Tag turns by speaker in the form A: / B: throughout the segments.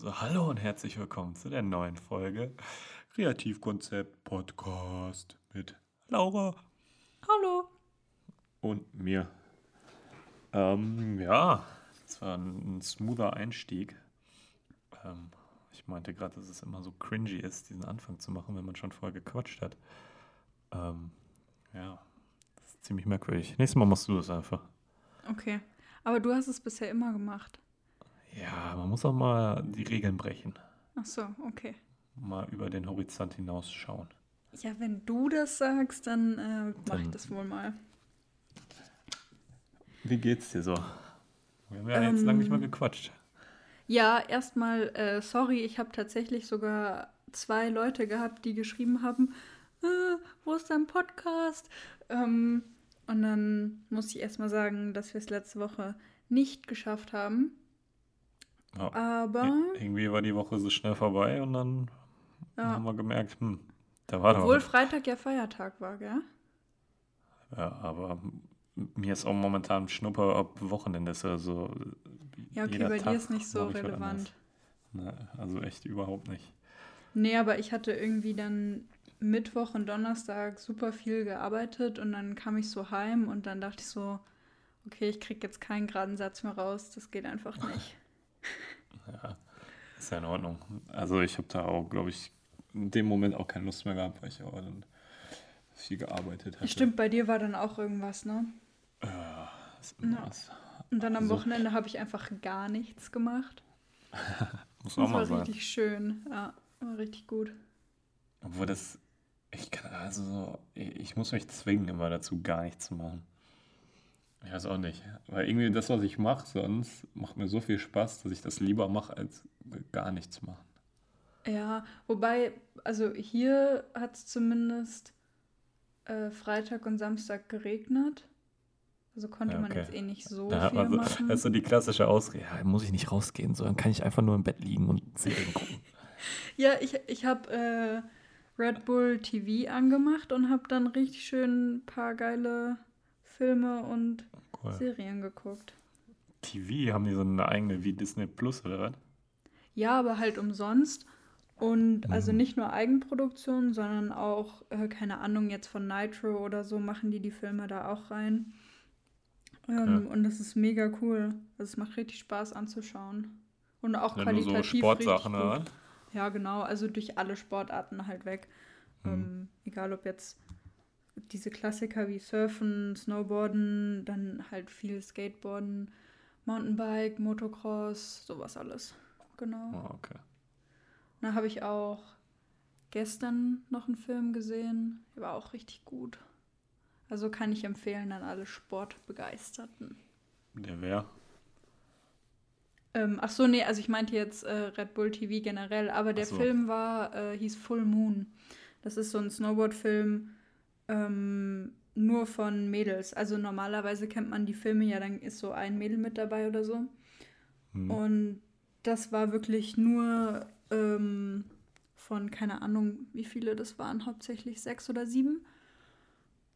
A: So, hallo und herzlich willkommen zu der neuen Folge Kreativkonzept Podcast mit Laura
B: Hallo.
A: und mir. Ähm, ja, das war ein, ein smoother Einstieg. Ähm, ich meinte gerade, dass es immer so cringy ist, diesen Anfang zu machen, wenn man schon vorher gequatscht hat. Ähm, ja, das ist ziemlich merkwürdig. Nächstes Mal machst du das einfach.
B: Okay. Aber du hast es bisher immer gemacht.
A: Ja, man muss auch mal die Regeln brechen.
B: Ach so, okay.
A: Mal über den Horizont hinausschauen.
B: Ja, wenn du das sagst, dann äh, mache ich das wohl mal.
A: Wie geht's dir so? Wir haben ja jetzt lange nicht mehr
B: Ähm,
A: gequatscht.
B: Ja, erstmal, äh, sorry, ich habe tatsächlich sogar zwei Leute gehabt, die geschrieben haben, äh, wo ist dein Podcast? Ähm, und dann muss ich erstmal sagen, dass wir es letzte Woche nicht geschafft haben.
A: Ja.
B: Aber,
A: Ir- Irgendwie war die Woche so schnell vorbei und dann
B: ja,
A: haben wir gemerkt, hm, da war doch.
B: obwohl. Freitag ja Feiertag war, gell?
A: Ja, aber mir ist auch momentan Schnupper, ob Wochenende ist. Also
B: Ja, okay,
A: jeder
B: bei dir
A: Tag
B: ist nicht so relevant.
A: anderes. Ne, also echt überhaupt nicht.
B: Nee, aber ich hatte irgendwie dann Mittwoch und Donnerstag super viel gearbeitet und dann kam ich so heim und dann dachte ich so, okay, ich krieg jetzt keinen geraden Satz mehr raus, das geht einfach nicht.
A: Ja, ist ja in Ordnung. Also ich habe da auch, glaube ich, in dem Moment auch keine Lust mehr gehabt, weil ich auch dann viel gearbeitet hatte.
B: Stimmt, bei dir war dann auch irgendwas, ne?
A: Ja, ist immer
B: Ja.
A: was.
B: Und dann am
A: Also-
B: Wochenende habe ich einfach gar nichts gemacht.
A: Muss
B: Das
A: auch mal
B: war
A: sein.
B: richtig schön. Ja, war richtig gut.
A: Obwohl das, ich kann, also so, ich ich muss mich zwingen, immer dazu gar nichts zu machen. Ich weiß auch nicht. Weil irgendwie das, was ich mache sonst, macht mir so viel Spaß, dass ich das lieber mache, als gar nichts machen.
B: Ja, wobei, also hier hat es zumindest äh, Freitag und Samstag geregnet. Also konnte
A: Ja,
B: man
A: okay.
B: jetzt eh nicht so
A: Da hat
B: viel
A: man so,
B: machen.
A: das ist so die klassische Ausrede. Ja, muss ich nicht rausgehen, sondern kann ich einfach nur im Bett liegen und Serien gucken.
B: Ja, ich, ich habe äh, Red Bull TV angemacht und habe dann richtig schön ein paar geile Filme und
A: Cool.
B: Serien geguckt.
A: TV, haben die so eine eigene wie Disney Plus oder was?
B: Ja, aber halt umsonst. Und also
A: Mhm.
B: nicht nur Eigenproduktion, sondern auch, äh, keine Ahnung, jetzt von Nitro oder so machen die die Filme da auch rein. Ähm, Und das ist mega cool. Also es macht richtig Spaß anzuschauen. Und auch
A: Ja, nur so
B: qualitativ
A: Sportsachen
B: richtig
A: oder?
B: Ja, genau. Also durch alle Sportarten halt weg.
A: Mhm.
B: Ähm, egal ob jetzt diese Klassiker wie Surfen, Snowboarden, dann halt viel Skateboarden, Mountainbike, Motocross, sowas alles. Genau.
A: Oh, okay.
B: Da habe ich auch gestern noch einen Film gesehen. Der war auch richtig gut. Also kann ich empfehlen an alle Sportbegeisterten.
A: Der wer?
B: Ähm, ach so, nee, also ich meinte jetzt äh, Red Bull TV generell, aber der
A: so.
B: Film war, äh, hieß Full Moon. Das ist so ein Snowboard-Film ähm, nur von Mädels. Also normalerweise kennt man die Filme ja, dann ist so ein Mädel mit dabei oder so.
A: Hm.
B: Und das war wirklich nur ähm, von, keine Ahnung, wie viele das waren, hauptsächlich sechs oder sieben.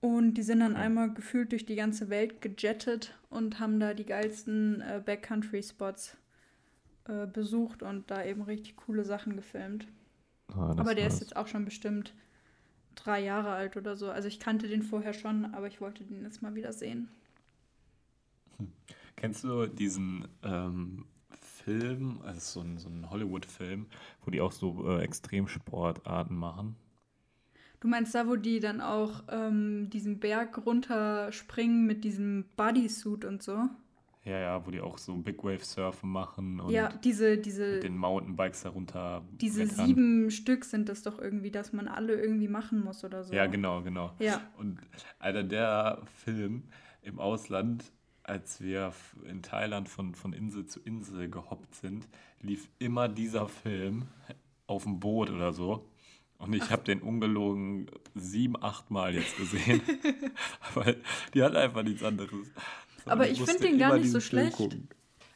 B: Und die sind dann einmal gefühlt durch die ganze Welt gejettet und haben da die geilsten äh, Backcountry-Spots äh, besucht und da eben richtig coole Sachen gefilmt.
A: Ah,
B: aber der ist jetzt auch schon bestimmt drei Jahre alt oder so. Also ich kannte den vorher schon, aber ich wollte den jetzt mal wieder sehen.
A: Kennst du diesen ähm, Film, also so ein, so ein Hollywood-Film, wo die auch so äh, Extremsportarten machen?
B: Du meinst da, wo die dann auch ähm, diesen Berg runterspringen mit diesem Bodysuit und so?
A: Ja, ja, wo die auch so Big Wave Surfen machen und
B: ja, diese, diese,
A: mit den Mountainbikes darunter
B: diese
A: brettern.
B: sieben Stück sind das doch irgendwie, dass man alle irgendwie machen muss oder so.
A: Ja, genau, genau.
B: Ja,
A: Und Alter, der Film im Ausland, als wir in Thailand von, von Insel zu Insel gehoppt sind, lief immer dieser Film auf dem Boot oder so. Und ich habe den ungelogen sieben, acht Mal jetzt gesehen. Weil die hat einfach nichts anderes.
B: Aber ich
A: musste
B: find den gar nicht so schlecht.
A: gucken.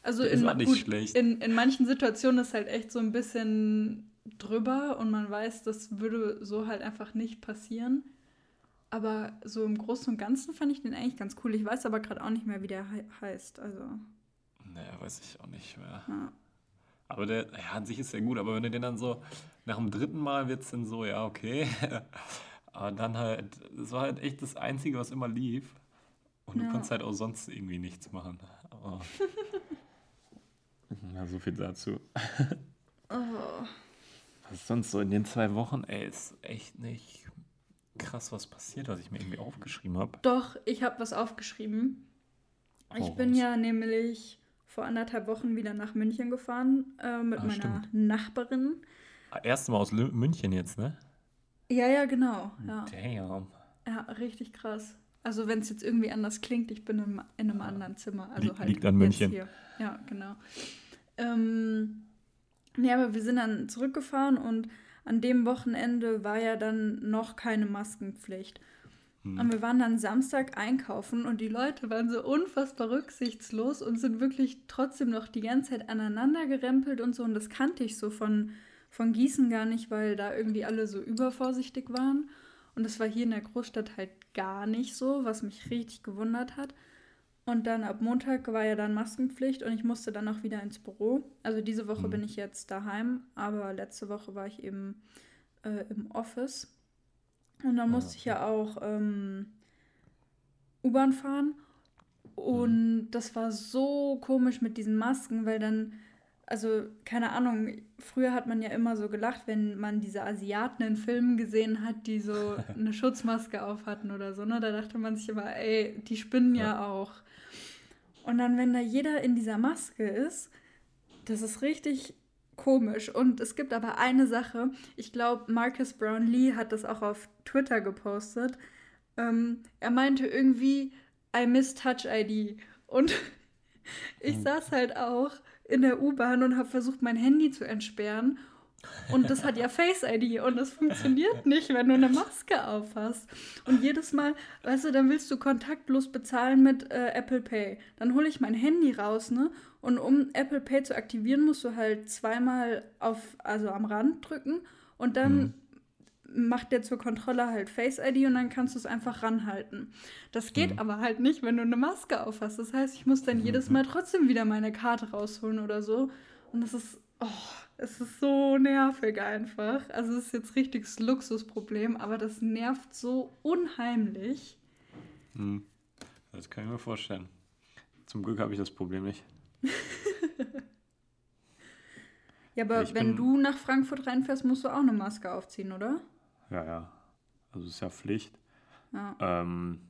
B: also in, gut,
A: schlecht.
B: in, in manchen Situationen ist halt echt so ein bisschen drüber und man weiß, das würde so halt einfach nicht passieren. Aber so im Großen und Ganzen fand ich den eigentlich ganz cool. Ich weiß aber gerade auch nicht mehr, wie der hei- heißt. Also,
A: Naja, weiß ich auch nicht mehr.
B: ja.
A: Aber der, ja, an sich ist der gut, aber wenn du den dann so, nach dem dritten Mal wird es dann so, ja, okay. aber dann halt, das war halt echt das Einzige, was immer lief. Und ja. du kannst halt auch sonst irgendwie nichts machen. Aber, ja, so viel dazu. oh. Was ist sonst so in den zwei Wochen? Ey, ist echt nicht krass was passiert, was ich mir irgendwie aufgeschrieben habe.
B: Doch, ich habe was aufgeschrieben. Ich bin ja nämlich vor anderthalb Wochen wieder nach München gefahren äh, mit ah, meiner stimmt. Nachbarin.
A: Ah, Erste Mal aus München jetzt, ne?
B: Ja, ja, genau. Ja. Damn. Ja, richtig krass. Also wenn es jetzt irgendwie anders klingt, ich bin in, in einem anderen Zimmer. Also Liegt, halt liegt an München. Hier. Ja, genau. Ähm, nee, aber wir sind dann zurückgefahren und an dem Wochenende war ja dann noch keine Maskenpflicht. Hm. Und wir waren dann Samstag einkaufen und die Leute waren so unfassbar rücksichtslos und sind wirklich trotzdem noch die ganze Zeit aneinander gerempelt und so. Und das kannte ich so von, von Gießen gar nicht, weil da irgendwie alle so übervorsichtig waren. Und das war hier in der Großstadt halt gar nicht so, was mich richtig gewundert hat. Und dann ab Montag war ja dann Maskenpflicht und ich musste dann auch wieder ins Büro. Also diese Woche mhm. bin ich jetzt daheim, aber letzte Woche war ich eben äh, im Office. Und dann musste ich ja auch ähm, U-Bahn fahren. Und mhm. das war so komisch mit diesen Masken, weil dann, also keine Ahnung, früher hat man ja immer so gelacht, wenn man diese Asiaten in Filmen gesehen hat, die so eine Schutzmaske auf hatten oder so. Ne? Da dachte man sich immer, ey, die spinnen ja, ja auch. Und dann, wenn da jeder in dieser Maske ist, das ist richtig komisch. Und es gibt aber eine Sache, ich glaube, Marcus Brownlee hat das auch auf Twitter gepostet. Ähm, er meinte irgendwie, I miss Touch ID. Und ich hm. saß halt auch in der U-Bahn und habe versucht, mein Handy zu entsperren. Und das hat ja Face ID und das funktioniert nicht, wenn du eine Maske auf hast. Und jedes Mal, weißt du, dann willst du kontaktlos bezahlen mit äh, Apple Pay. Dann hole ich mein Handy raus, ne? Und um Apple Pay zu aktivieren, musst du halt zweimal auf, also am Rand drücken und dann mhm. Macht der zur Kontrolle halt Face ID und dann kannst du es einfach ranhalten. Das geht mhm. aber halt nicht, wenn du eine Maske auf hast. Das heißt, ich muss dann mhm. jedes Mal trotzdem wieder meine Karte rausholen oder so. Und das ist, oh, es ist so nervig einfach. Also es ist jetzt richtiges Luxusproblem, aber das nervt so unheimlich.
A: Hm. Das kann ich mir vorstellen. Zum Glück habe ich das Problem nicht.
B: ja, aber ich wenn du nach Frankfurt reinfährst, musst du auch eine Maske aufziehen, oder?
A: Ja, ja. Also ist ja Pflicht. Ja. Ähm,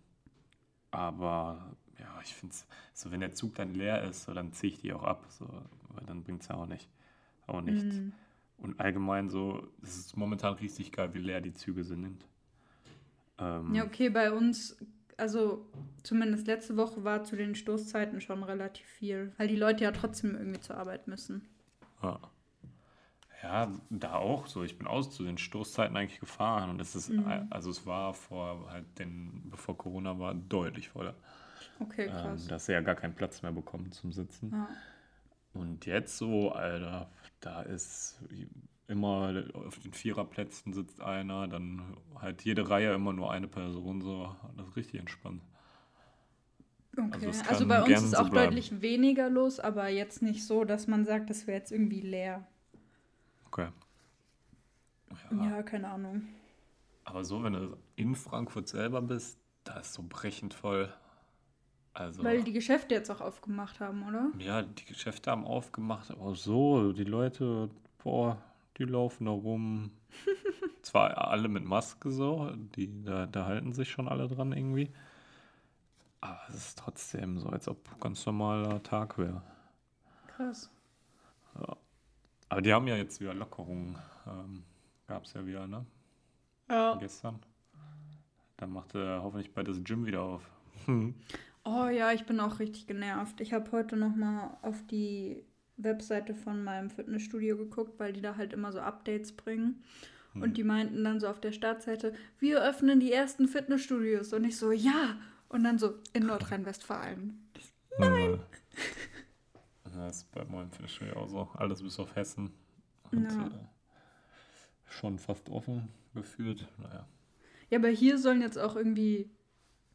A: aber ja, ich finde es, so wenn der Zug dann leer ist, so, dann ziehe ich die auch ab, so, weil dann bringt es ja auch nicht. Auch nichts. Mm. Und allgemein so, es ist momentan richtig geil, wie leer die Züge sind.
B: Ähm, ja, okay, bei uns also zumindest letzte Woche war zu den Stoßzeiten schon relativ viel, weil die Leute ja trotzdem irgendwie zur Arbeit müssen.
A: Ja. Ja, da auch so. Ich bin aus zu den Stoßzeiten eigentlich gefahren und es ist, mhm. also es war vor halt den, bevor Corona war, deutlich voller. Okay, krass. Ähm, da hast du ja gar keinen Platz mehr bekommen zum Sitzen. Ja. Und jetzt so, Alter, da ist immer auf den Viererplätzen sitzt einer, dann halt jede Reihe immer nur eine Person, so. Das ist richtig entspannt.
B: Okay, also, also bei uns ist auch so deutlich weniger los, aber jetzt nicht so, dass man sagt, das wäre jetzt irgendwie leer. Okay. Ja. ja, keine Ahnung.
A: Aber so, wenn du in Frankfurt selber bist, da ist so brechend voll.
B: Also, Weil die Geschäfte jetzt auch aufgemacht haben, oder?
A: Ja, die Geschäfte haben aufgemacht, aber so, die Leute, boah, die laufen da rum. Zwar alle mit Maske so, die, da, da halten sich schon alle dran irgendwie. Aber es ist trotzdem so, als ob ganz normaler Tag wäre. Krass. Ja. Aber die haben ja jetzt wieder Lockerungen. Ähm, Gab es ja wieder, ne? Ja. Gestern. Dann machte hoffentlich bald das Gym wieder auf.
B: Oh ja, ich bin auch richtig genervt. Ich habe heute noch mal auf die Webseite von meinem Fitnessstudio geguckt, weil die da halt immer so Updates bringen. Hm. Und die meinten dann so auf der Startseite, wir öffnen die ersten Fitnessstudios. Und ich so, ja. Und dann so, in Nordrhein-Westfalen. Nein.
A: Das ist bei meinem Fitnessstudio auch so. Alles bis auf Hessen. Und, ja. äh, schon fast offen gefühlt. Naja.
B: Ja, aber hier sollen jetzt auch irgendwie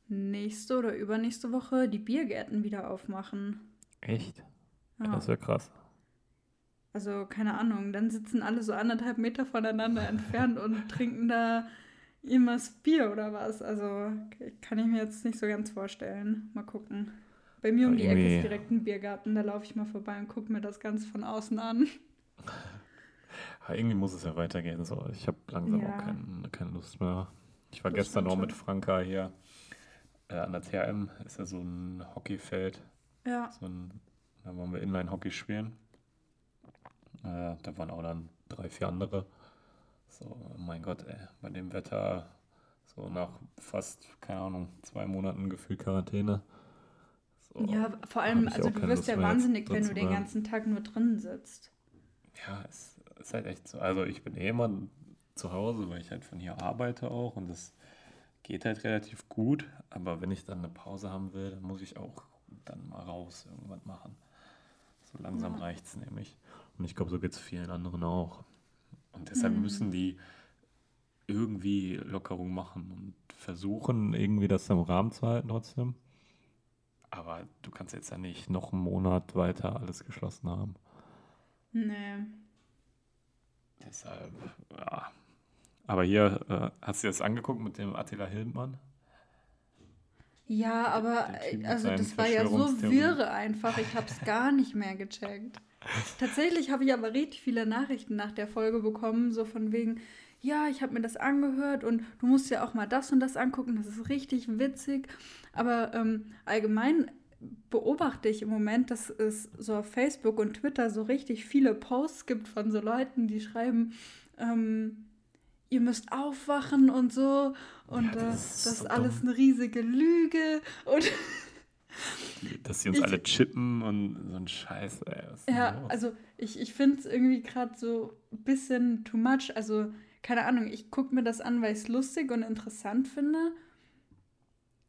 B: nächste oder übernächste Woche die Biergärten wieder aufmachen.
A: Echt? Ja. Das wäre krass.
B: Also, keine Ahnung, dann sitzen alle so anderthalb Meter voneinander entfernt und trinken da immer Bier oder was. Also, kann ich mir jetzt nicht so ganz vorstellen. Mal gucken. Bei mir um die Ecke ist direkt ein Biergarten, da laufe ich mal vorbei und gucke mir das Ganze von außen an.
A: Ja, irgendwie muss es ja weitergehen. So. Ich habe langsam ja. auch kein, keine Lust mehr. Ich war das gestern noch mit Franka hier äh, an der TRM. Ist ja so ein Hockeyfeld. Ja. So ein, da wollen wir Inline-Hockey spielen. Äh, da waren auch dann drei, vier andere. So, mein Gott, ey, bei dem Wetter, so nach fast, keine Ahnung, zwei Monaten gefühlt Quarantäne.
B: So, ja, vor allem, also du wirst ja wahnsinnig, wenn du den ganzen Tag nur drin sitzt.
A: Ja, es ist halt echt so. Also ich bin eh immer zu Hause, weil ich halt von hier arbeite auch und das geht halt relativ gut. Aber wenn ich dann eine Pause haben will, dann muss ich auch dann mal raus irgendwas machen. So langsam ja. reicht es nämlich. Und ich glaube, so geht es vielen anderen auch. Und deshalb mhm. müssen die irgendwie Lockerung machen und versuchen, irgendwie das im Rahmen zu halten trotzdem. Aber du kannst jetzt ja nicht noch einen Monat weiter alles geschlossen haben. Nee. Deshalb, ja. Aber hier, äh, hast du dir das angeguckt mit dem Attila Hildmann?
B: Ja, aber also das war ja so wirre einfach. Ich habe es gar nicht mehr gecheckt. Tatsächlich habe ich aber richtig viele Nachrichten nach der Folge bekommen, so von wegen, ja, ich habe mir das angehört und du musst ja auch mal das und das angucken, das ist richtig witzig. Aber ähm, allgemein beobachte ich im Moment, dass es so auf Facebook und Twitter so richtig viele Posts gibt von so Leuten, die schreiben, ähm, ihr müsst aufwachen und so und ja, das, äh, ist, das ist alles eine riesige Lüge und
A: dass sie uns ich, alle chippen und so ein Scheiß. Ey,
B: ja, los? also ich, ich finde es irgendwie gerade so ein bisschen too much. Also keine Ahnung, ich gucke mir das an, weil ich es lustig und interessant finde.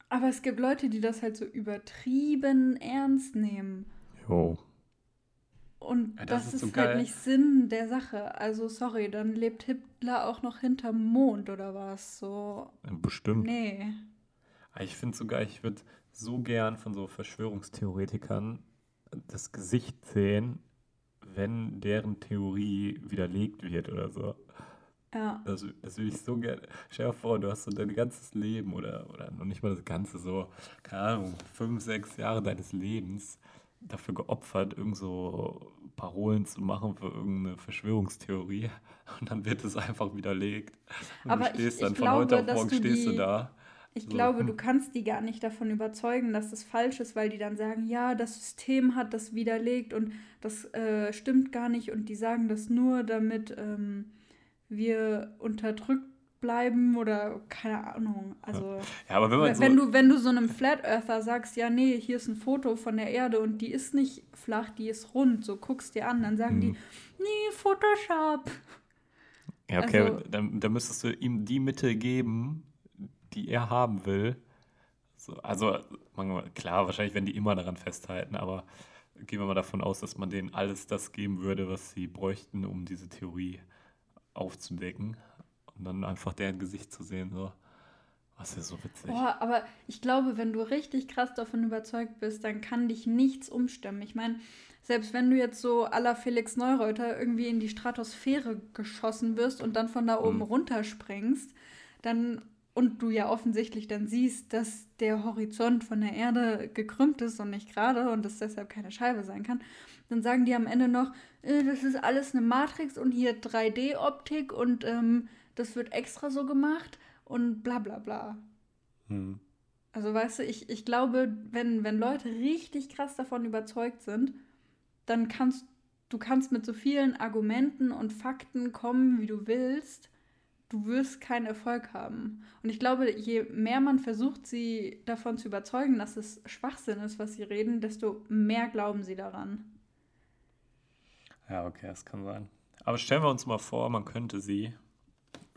B: Aber es gibt Leute, die das halt so übertrieben ernst nehmen. Jo. Und ja, das, das, ist, so halt nicht Sinn der Sache. Also, sorry, dann lebt Hitler auch noch hinterm Mond oder was? So.
A: Bestimmt. Nee. Ich finde sogar, ich würde so gern von so Verschwörungstheoretikern das Gesicht sehen, wenn deren Theorie widerlegt wird oder so. Ja. Das, das will ich so gerne. Stell dir vor, du hast so dein ganzes Leben oder, oder noch nicht mal das Ganze, so, keine Ahnung, fünf, sechs Jahre deines Lebens dafür geopfert, irgend so Parolen zu machen für irgendeine Verschwörungstheorie und dann wird es einfach widerlegt. Und Aber du stehst ich, ich dann von glaube, heute
B: auf morgen stehst du da. Ich so. glaube, du kannst die gar nicht davon überzeugen, dass das falsch ist, weil die dann sagen, ja, das System hat das widerlegt und das äh, stimmt gar nicht und die sagen das nur, damit ähm, wir unterdrückt bleiben oder keine Ahnung. Also ja, aber wenn, man wenn so du wenn du so einem Flat Earther sagst, ja nee, hier ist ein Foto von der Erde und die ist nicht flach, die ist rund, so guckst dir an, dann sagen hm. die, nee, Photoshop.
A: Ja, okay, also, dann, dann müsstest du ihm die Mitte geben, die er haben will. So, also, klar, wahrscheinlich werden die immer daran festhalten, aber gehen wir mal davon aus, dass man denen alles das geben würde, was sie bräuchten, um diese Theorie aufzudecken. Und dann einfach deren Gesicht zu sehen, so. Was ist so witzig.
B: Boah, aber ich glaube, wenn du richtig krass davon überzeugt bist, dann kann dich nichts umstimmen. Ich meine, selbst wenn du jetzt so aller Felix Neureuter irgendwie in die Stratosphäre geschossen wirst und dann von da oben mhm. runterspringst, dann und du ja offensichtlich dann siehst, dass der Horizont von der Erde gekrümmt ist und nicht gerade und es deshalb keine Scheibe sein kann, dann sagen die am Ende noch, äh, das ist alles eine Matrix und hier 3D-Optik und ähm, das wird extra so gemacht und bla bla bla. Hm. Also weißt du, ich, ich glaube, wenn, wenn Leute richtig krass davon überzeugt sind, dann kannst du kannst mit so vielen Argumenten und Fakten kommen, wie du willst du wirst keinen Erfolg haben. Und ich glaube, je mehr man versucht, sie davon zu überzeugen, dass es Schwachsinn ist, was sie reden, desto mehr glauben sie daran.
A: Ja, okay, das kann sein. Aber stellen wir uns mal vor, man könnte sie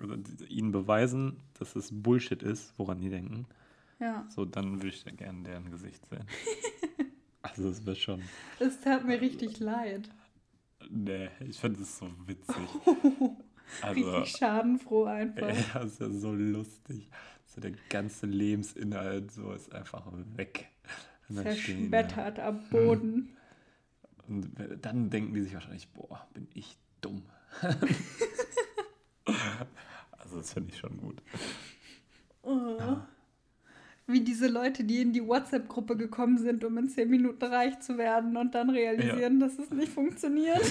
A: oder ihnen beweisen, dass es Bullshit ist, woran die denken. Ja. So, dann würde ich da gerne deren Gesicht sehen. also, es wäre schon.
B: Es tat mir richtig leid.
A: Nee, ich finde es so witzig.
B: Also, Richtig schadenfroh einfach.
A: Ja, ist ja so lustig. So der ganze Lebensinhalt so ist einfach weg.
B: Verschmettert am Boden.
A: Und dann denken die sich wahrscheinlich, boah, bin ich dumm. also das finde ich schon gut.
B: Oh. Wie diese Leute, die in die WhatsApp-Gruppe gekommen sind, um in 10 Minuten reich zu werden und dann realisieren, ja. dass es nicht funktioniert.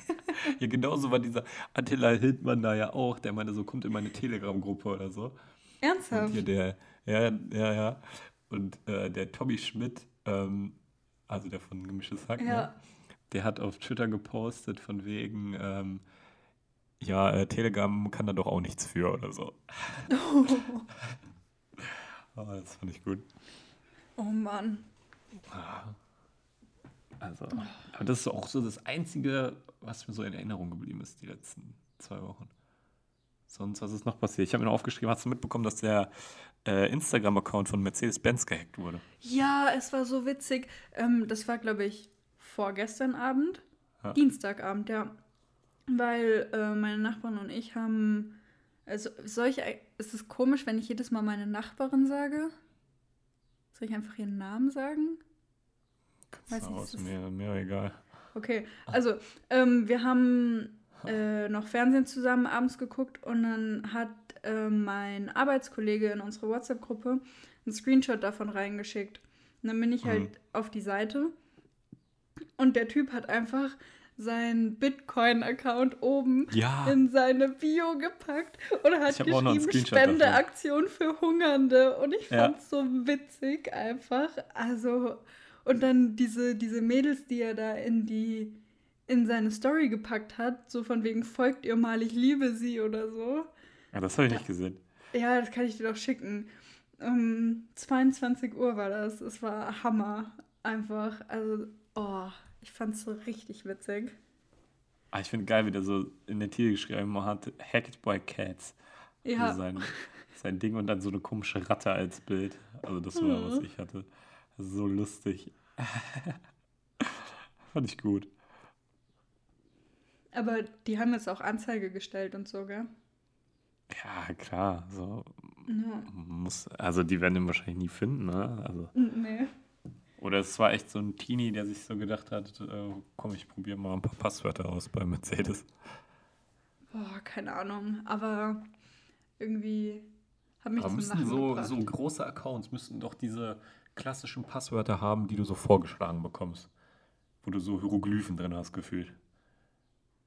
A: ja, genauso war dieser Attila Hildmann da ja auch, der meinte, so kommt in meine Telegram-Gruppe oder so.
B: Ernsthaft?
A: Und hier der, ja, ja, ja. Und äh, der Tommy Schmidt, ähm, also der von Gemisches Hack, ne? ja. ne? der hat auf Twitter gepostet von wegen, ähm, ja, äh, Telegram kann da doch auch nichts für oder so. Oh. oh, das fand ich gut.
B: Oh Mann.
A: Also, aber das ist auch so das Einzige, was mir so in Erinnerung geblieben ist, die letzten zwei Wochen. Sonst, was ist noch passiert? Ich habe mir noch aufgeschrieben, hast du mitbekommen, dass der äh, Instagram-Account von Mercedes-Benz gehackt wurde?
B: Ja, es war so witzig. Ähm, das war, glaube ich, vorgestern Abend. Ja. Dienstagabend, ja. Weil äh, meine Nachbarin und ich haben. Also, soll ich. Ist es komisch, wenn ich jedes Mal meine Nachbarin sage? Soll ich einfach ihren Namen sagen?
A: Weiß nicht, ist mir, mir egal.
B: Okay, also ähm, wir haben äh, noch Fernsehen zusammen abends geguckt und dann hat äh, mein Arbeitskollege in unsere WhatsApp-Gruppe einen Screenshot davon reingeschickt. Und dann bin ich halt mhm. auf die Seite und der Typ hat einfach seinen Bitcoin-Account oben ja. in seine Bio gepackt und hat geschrieben Spendeaktion für Hungernde. Und ich fand es ja. so witzig einfach. Also, und dann diese, diese Mädels, die er da in die in seine Story gepackt hat, so von wegen folgt ihr mal, ich liebe sie oder so.
A: Ja, das habe ich nicht gesehen.
B: Ja, das kann ich dir doch schicken. Um 22 Uhr war das. Es war Hammer. Einfach. Also, oh, ich fand es so richtig witzig.
A: Ah, ich finde geil, wie der so in der Titel geschrieben hat, Hacked by Cats. Ja. Also sein, sein Ding und dann so eine komische Ratte als Bild. Also das war, mhm. was ich hatte. so lustig. Fand ich gut.
B: Aber die haben jetzt auch Anzeige gestellt und so, gell?
A: Ja, klar. So ja. muss, also die werden ihn wahrscheinlich nie finden, ne? Also. Nee. Oder es war echt so ein Teenie, der sich so gedacht hat, äh, komm, ich probiere mal ein paar Passwörter aus bei Mercedes.
B: Boah, keine Ahnung. Aber irgendwie
A: haben mich Aber müssen so, so große Accounts müssten doch diese klassischen Passwörter haben, die du so vorgeschlagen bekommst. Wo du so Hieroglyphen drin hast, gefühlt.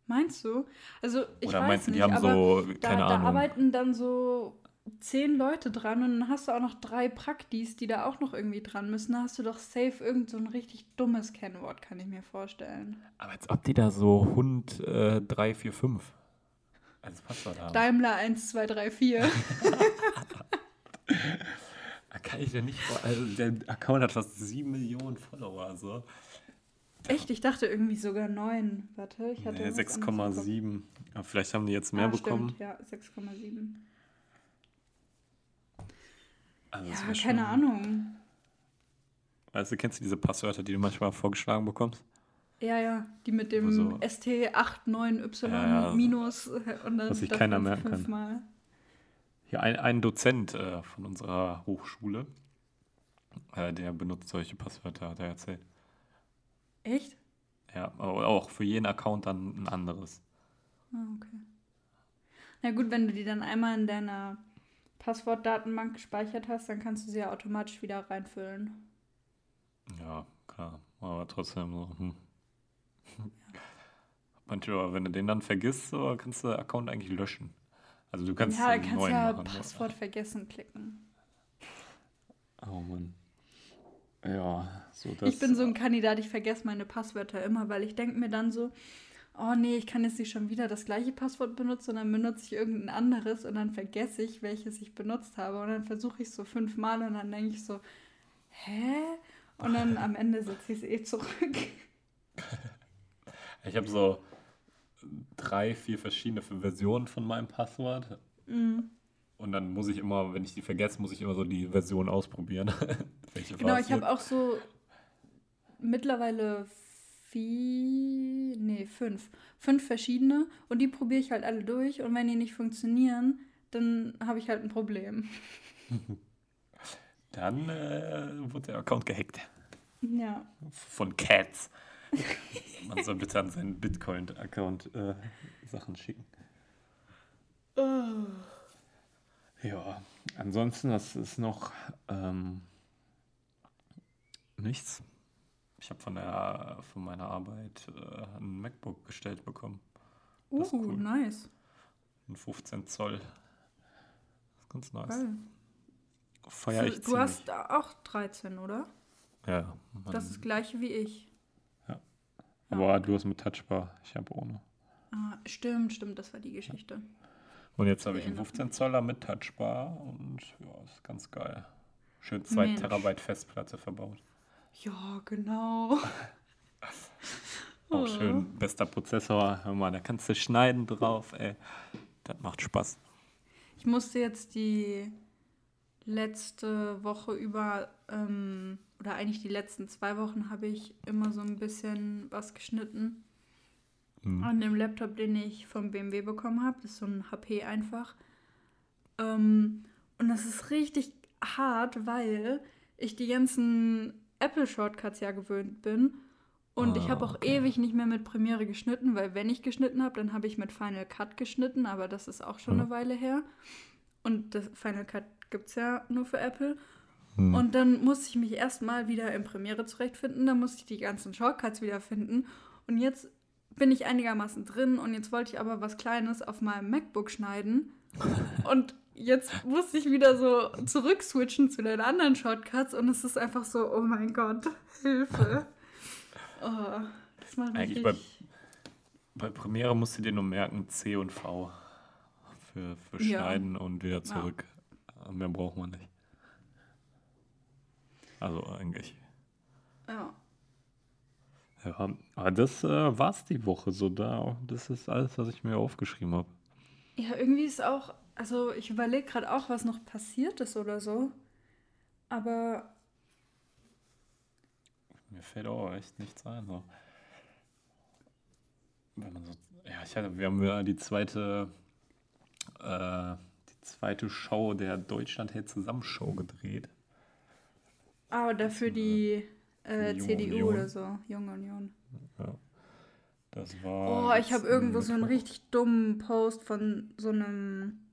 B: Meinst du? Also ich Oder weiß meinst du, die nicht, haben so, keine da, Ahnung. Da arbeiten dann so zehn Leute dran und dann hast du auch noch drei Praktis, die da auch noch irgendwie dran müssen. Da hast du doch safe irgend so ein richtig dummes Kennwort, kann ich mir vorstellen.
A: Aber als ob die da so Hund äh, 3, 4, 5 als Passwort haben.
B: Daimler 1, 2, 3, 4.
A: da kann ich ja nicht vor. Also der Account hat fast 7 Millionen Follower. So.
B: Echt? Ich dachte irgendwie sogar 9. Warte, ich
A: hatte. Nee, 6,7. Vielleicht haben die jetzt mehr ah, bekommen.
B: Stimmt. Ja, 6,7. Also ja, keine schon... Ahnung.
A: Weißt du, kennst du diese Passwörter, die du manchmal vorgeschlagen bekommst?
B: Ja, ja, die mit dem so, ST89Y ja, ja, minus und dann
A: was sich keiner merken fünfmal. kann. Hier ein, ein Dozent äh, von unserer Hochschule, äh, der benutzt solche Passwörter, hat er erzählt.
B: Echt?
A: Ja, auch für jeden Account dann ein anderes.
B: Ah, okay. Na gut, wenn du die dann einmal in deiner Passwortdatenbank gespeichert hast, dann kannst du sie ja automatisch wieder reinfüllen.
A: Ja, klar. Aber trotzdem so. Hm. Ja. Manchmal, wenn du den dann vergisst, so, kannst du den Account eigentlich löschen. Also du kannst
B: ja, kannst ja machen, Passwort oder? vergessen klicken.
A: Oh Mann. Ja, so
B: das. Ich bin so ein Kandidat, ich vergesse meine Passwörter immer, weil ich denke mir dann so, oh nee, ich kann jetzt nicht schon wieder das gleiche Passwort benutzen, sondern benutze ich irgendein anderes und dann vergesse ich, welches ich benutzt habe. Und dann versuche ich es so fünfmal und dann denke ich so, hä? Und dann am Ende setze ich es eh zurück.
A: Ich habe so drei, vier verschiedene Versionen von meinem Passwort. Mhm. Und dann muss ich immer, wenn ich die vergesse, muss ich immer so die Version ausprobieren.
B: genau, ich habe auch so mittlerweile vier, nee, fünf. Fünf verschiedene und die probiere ich halt alle durch und wenn die nicht funktionieren, dann habe ich halt ein Problem.
A: Dann äh, wurde der Account gehackt.
B: Ja.
A: Von Cats. Man soll bitte an seinen Bitcoin-Account äh, Sachen schicken.
B: Oh.
A: Ja, ansonsten, das ist noch ähm, nichts. Ich habe von, der, von meiner Arbeit äh, ein MacBook gestellt bekommen.
B: Uh,
A: Das cool.
B: nice.
A: Ein 15 Zoll. Das ist ganz nice.
B: Geil.
A: Feier ich
B: du
A: ziemlich.
B: hast auch 13, oder?
A: Ja.
B: Das ist das gleiche wie ich.
A: aber du hast mit Touchbar, ich habe ohne.
B: Ah, stimmt, stimmt, das war die Geschichte.
A: Und jetzt habe ich einen
B: Erinnert
A: 15 Zoller mit Touchbar und ja, ist ganz geil. Schön 2
B: Mensch.
A: Terabyte Festplatte verbaut.
B: Ja, genau.
A: Auch
B: Oh.
A: schön, bester Prozessor. Hör mal, da kannst du schneiden drauf, ey. Das macht Spaß.
B: Ich musste jetzt die letzte Woche über, ähm, oder eigentlich die letzten zwei Wochen, habe ich immer so ein bisschen was geschnitten.
A: Hm.
B: An dem Laptop, den ich vom BMW bekommen habe. Das ist so ein HP einfach. Ähm, und das ist richtig hart, weil ich die ganzen Apple-Shortcuts ja gewöhnt bin. Und ich
A: Ah,
B: habe auch
A: okay.
B: ewig nicht mehr mit Premiere geschnitten, weil wenn ich geschnitten habe, dann habe ich mit Final Cut geschnitten, aber das ist auch schon
A: Hm.
B: eine Weile her. Und das Final Cut gibt es ja nur für Apple.
A: Hm.
B: Und dann musste ich mich erstmal wieder in Premiere zurechtfinden. Dann musste ich die ganzen Shortcuts wiederfinden. Und jetzt bin ich einigermaßen drin. Und jetzt wollte ich aber was Kleines auf meinem MacBook schneiden. Und jetzt musste ich wieder so zurückswitchen zu den anderen Shortcuts. Und es ist einfach so, oh mein Gott, Hilfe. Oh, das macht
A: Eigentlich bei-. Bei Premiere musst du dir nur merken, C und V. Für, für
B: Ja.
A: Schneiden und wieder zurück. Mehr braucht man nicht. Also eigentlich.
B: Ja.
A: Ja, aber das äh, war's die Woche so da. Das ist alles, was ich mir aufgeschrieben habe.
B: ja, irgendwie ist auch... Also ich überlege gerade auch, was noch passiert ist oder so. Aber
A: Mir fällt auch echt nichts ein. So. Wenn man so, ja, ich hatte, wir haben ja die zweite, äh, die zweite Show der Deutschland hält zusammen Show gedreht.
B: Aber dafür die äh, CDU
A: Union.
B: oder so, Junge Union.
A: Ja. Das war.
B: Oh, ich habe irgendwo so einen richtig dummen Post von so einem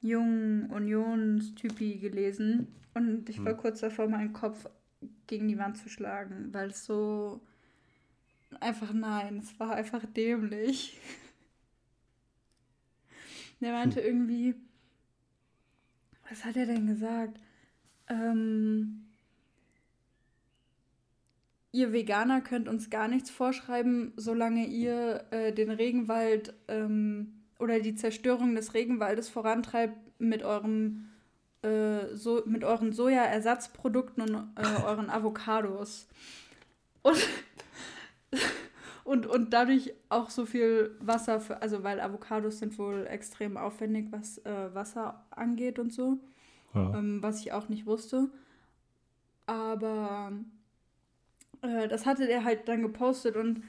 B: jungen Unionstypi gelesen. Und ich war
A: Hm.
B: kurz davor, meinen Kopf gegen die Wand zu schlagen, weil es so einfach nein, es war einfach dämlich. Der meinte irgendwie, was hat er denn gesagt? Ähm, ihr Veganer könnt uns gar nichts vorschreiben, solange ihr äh, den Regenwald ähm, oder die Zerstörung des Regenwaldes vorantreibt mit eurem äh, so, mit euren Sojaersatzprodukten und äh, euren Avocados. Und, und, und dadurch auch so viel Wasser für, also weil Avocados sind wohl extrem aufwendig, was äh, Wasser angeht und so
A: Ja.
B: ähm, was ich auch nicht wusste. Aber äh, das hatte der halt dann gepostet und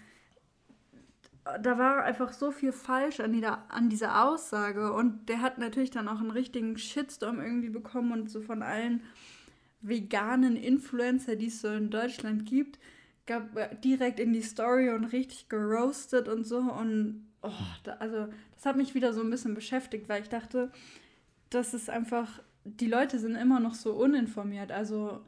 B: da war einfach so viel falsch an, dieser, an dieser Aussage und der hat natürlich dann auch einen richtigen Shitstorm irgendwie bekommen und so von allen veganen Influencer, die es so in Deutschland gibt, gab äh, direkt in die Story und richtig geroastet und so und oh, da, also das hat mich wieder so ein bisschen beschäftigt, weil ich dachte, das ist einfach die Leute sind immer noch so uninformiert. Also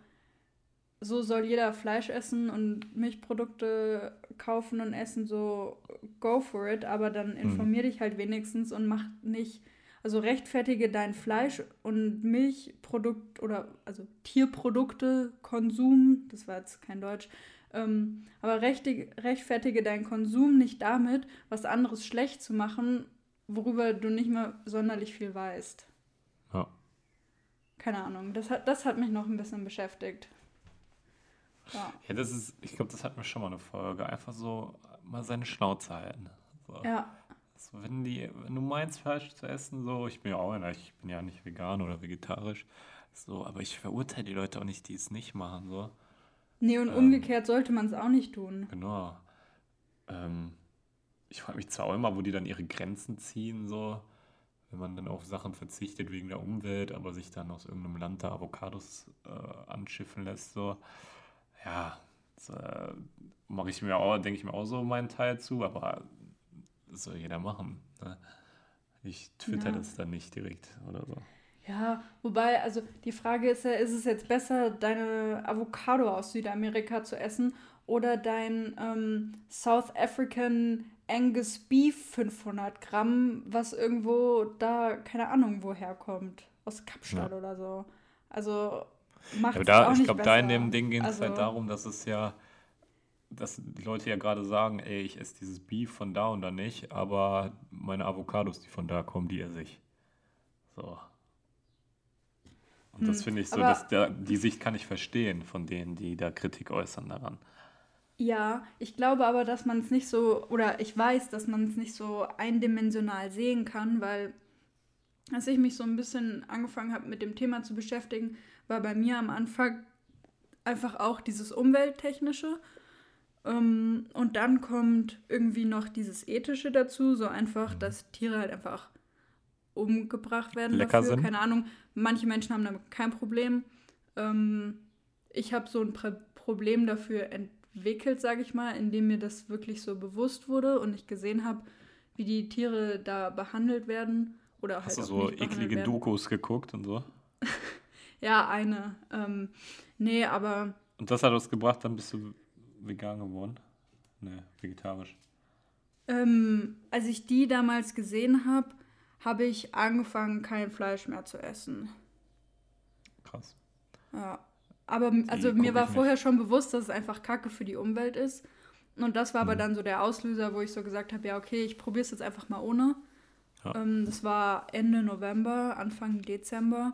B: so soll jeder Fleisch essen und Milchprodukte kaufen und essen, so go for it, aber dann informier dich halt wenigstens und mach nicht, also rechtfertige dein Fleisch und Milchprodukt oder also Tierprodukte, Konsum, das war jetzt kein Deutsch, ähm, aber rechtfertige deinen Konsum nicht damit, was anderes schlecht zu machen, worüber du nicht mehr sonderlich viel weißt.
A: Ja.
B: Keine Ahnung, das hat, das hat mich noch ein bisschen beschäftigt. Ja,
A: ja, das ist, ich glaube, das hatten wir schon mal eine Folge. Einfach so mal seine Schnauze halten. So.
B: ja,
A: So, wenn, die, wenn du meinst, Fleisch zu essen, so, ich bin ja auch einer, ich bin ja nicht vegan oder vegetarisch, so, aber ich verurteile die Leute auch nicht, die es nicht machen, so.
B: nee, und
A: Ähm.
B: umgekehrt sollte man es auch nicht tun.
A: Genau. Ähm, ich frage mich zwar auch immer, wo die dann ihre Grenzen ziehen, so, wenn man dann auf Sachen verzichtet wegen der Umwelt, aber sich dann aus irgendeinem Land da Avocados äh, anschiffen lässt, so. Ja, äh, mache ich mir auch, denke ich mir auch so meinen Teil zu, aber das soll jeder machen. Ne? Ich twitter
B: Ja.
A: das dann nicht direkt oder so.
B: Ja, wobei, also die Frage ist ja, ist es jetzt besser, deine Avocado aus Südamerika zu essen oder dein ähm, South African Angus Beef 500 Gramm, was irgendwo da, keine Ahnung, woher kommt. Aus Kapstadt
A: Ja.
B: oder so. Also macht
A: Ja, da,
B: auch
A: ich glaube, da in dem Ding geht es
B: Also-
A: halt darum, dass es ja, dass die Leute ja gerade sagen, ey, ich esse dieses Beef von da und da nicht, aber meine Avocados, die von da kommen, die esse ich. So. Und das
B: Hm,
A: finde ich so, dass der, die Sicht kann ich verstehen von denen, die da Kritik äußern daran.
B: Ja, ich glaube aber, dass man es nicht so, oder ich weiß, dass man es nicht so eindimensional sehen kann, weil als ich mich so ein bisschen angefangen habe, mit dem Thema zu beschäftigen, war bei mir am Anfang einfach auch dieses Umwelttechnische. Ähm, und dann kommt irgendwie noch dieses Ethische dazu, so einfach, dass Tiere halt einfach umgebracht werden
A: Lecker
B: dafür.
A: sind.
B: Keine Ahnung, manche Menschen haben damit kein Problem. Ähm, ich habe so ein Pro Problem dafür entwickelt, sage ich mal, indem mir das wirklich so bewusst wurde und ich gesehen habe, wie die Tiere da behandelt werden oder halt
A: Hast du so eklige
B: werden.
A: Dokus geguckt und so?
B: Ja, eine. Ähm, nee, aber
A: Und das hat was gebracht, dann bist du vegan geworden? Ne, vegetarisch.
B: ähm, als ich die damals gesehen habe, habe ich angefangen, kein Fleisch mehr zu essen.
A: Krass.
B: Ja. Aber also
A: guck
B: mir war
A: ich nicht.
B: vorher schon bewusst, dass es einfach Kacke für die Umwelt ist. Und das war aber
A: Mhm.
B: dann so der Auslöser, wo ich so gesagt habe, ja, okay, ich probiere es jetzt einfach mal ohne.
A: Ja.
B: Ähm, das war Ende November, Anfang Dezember.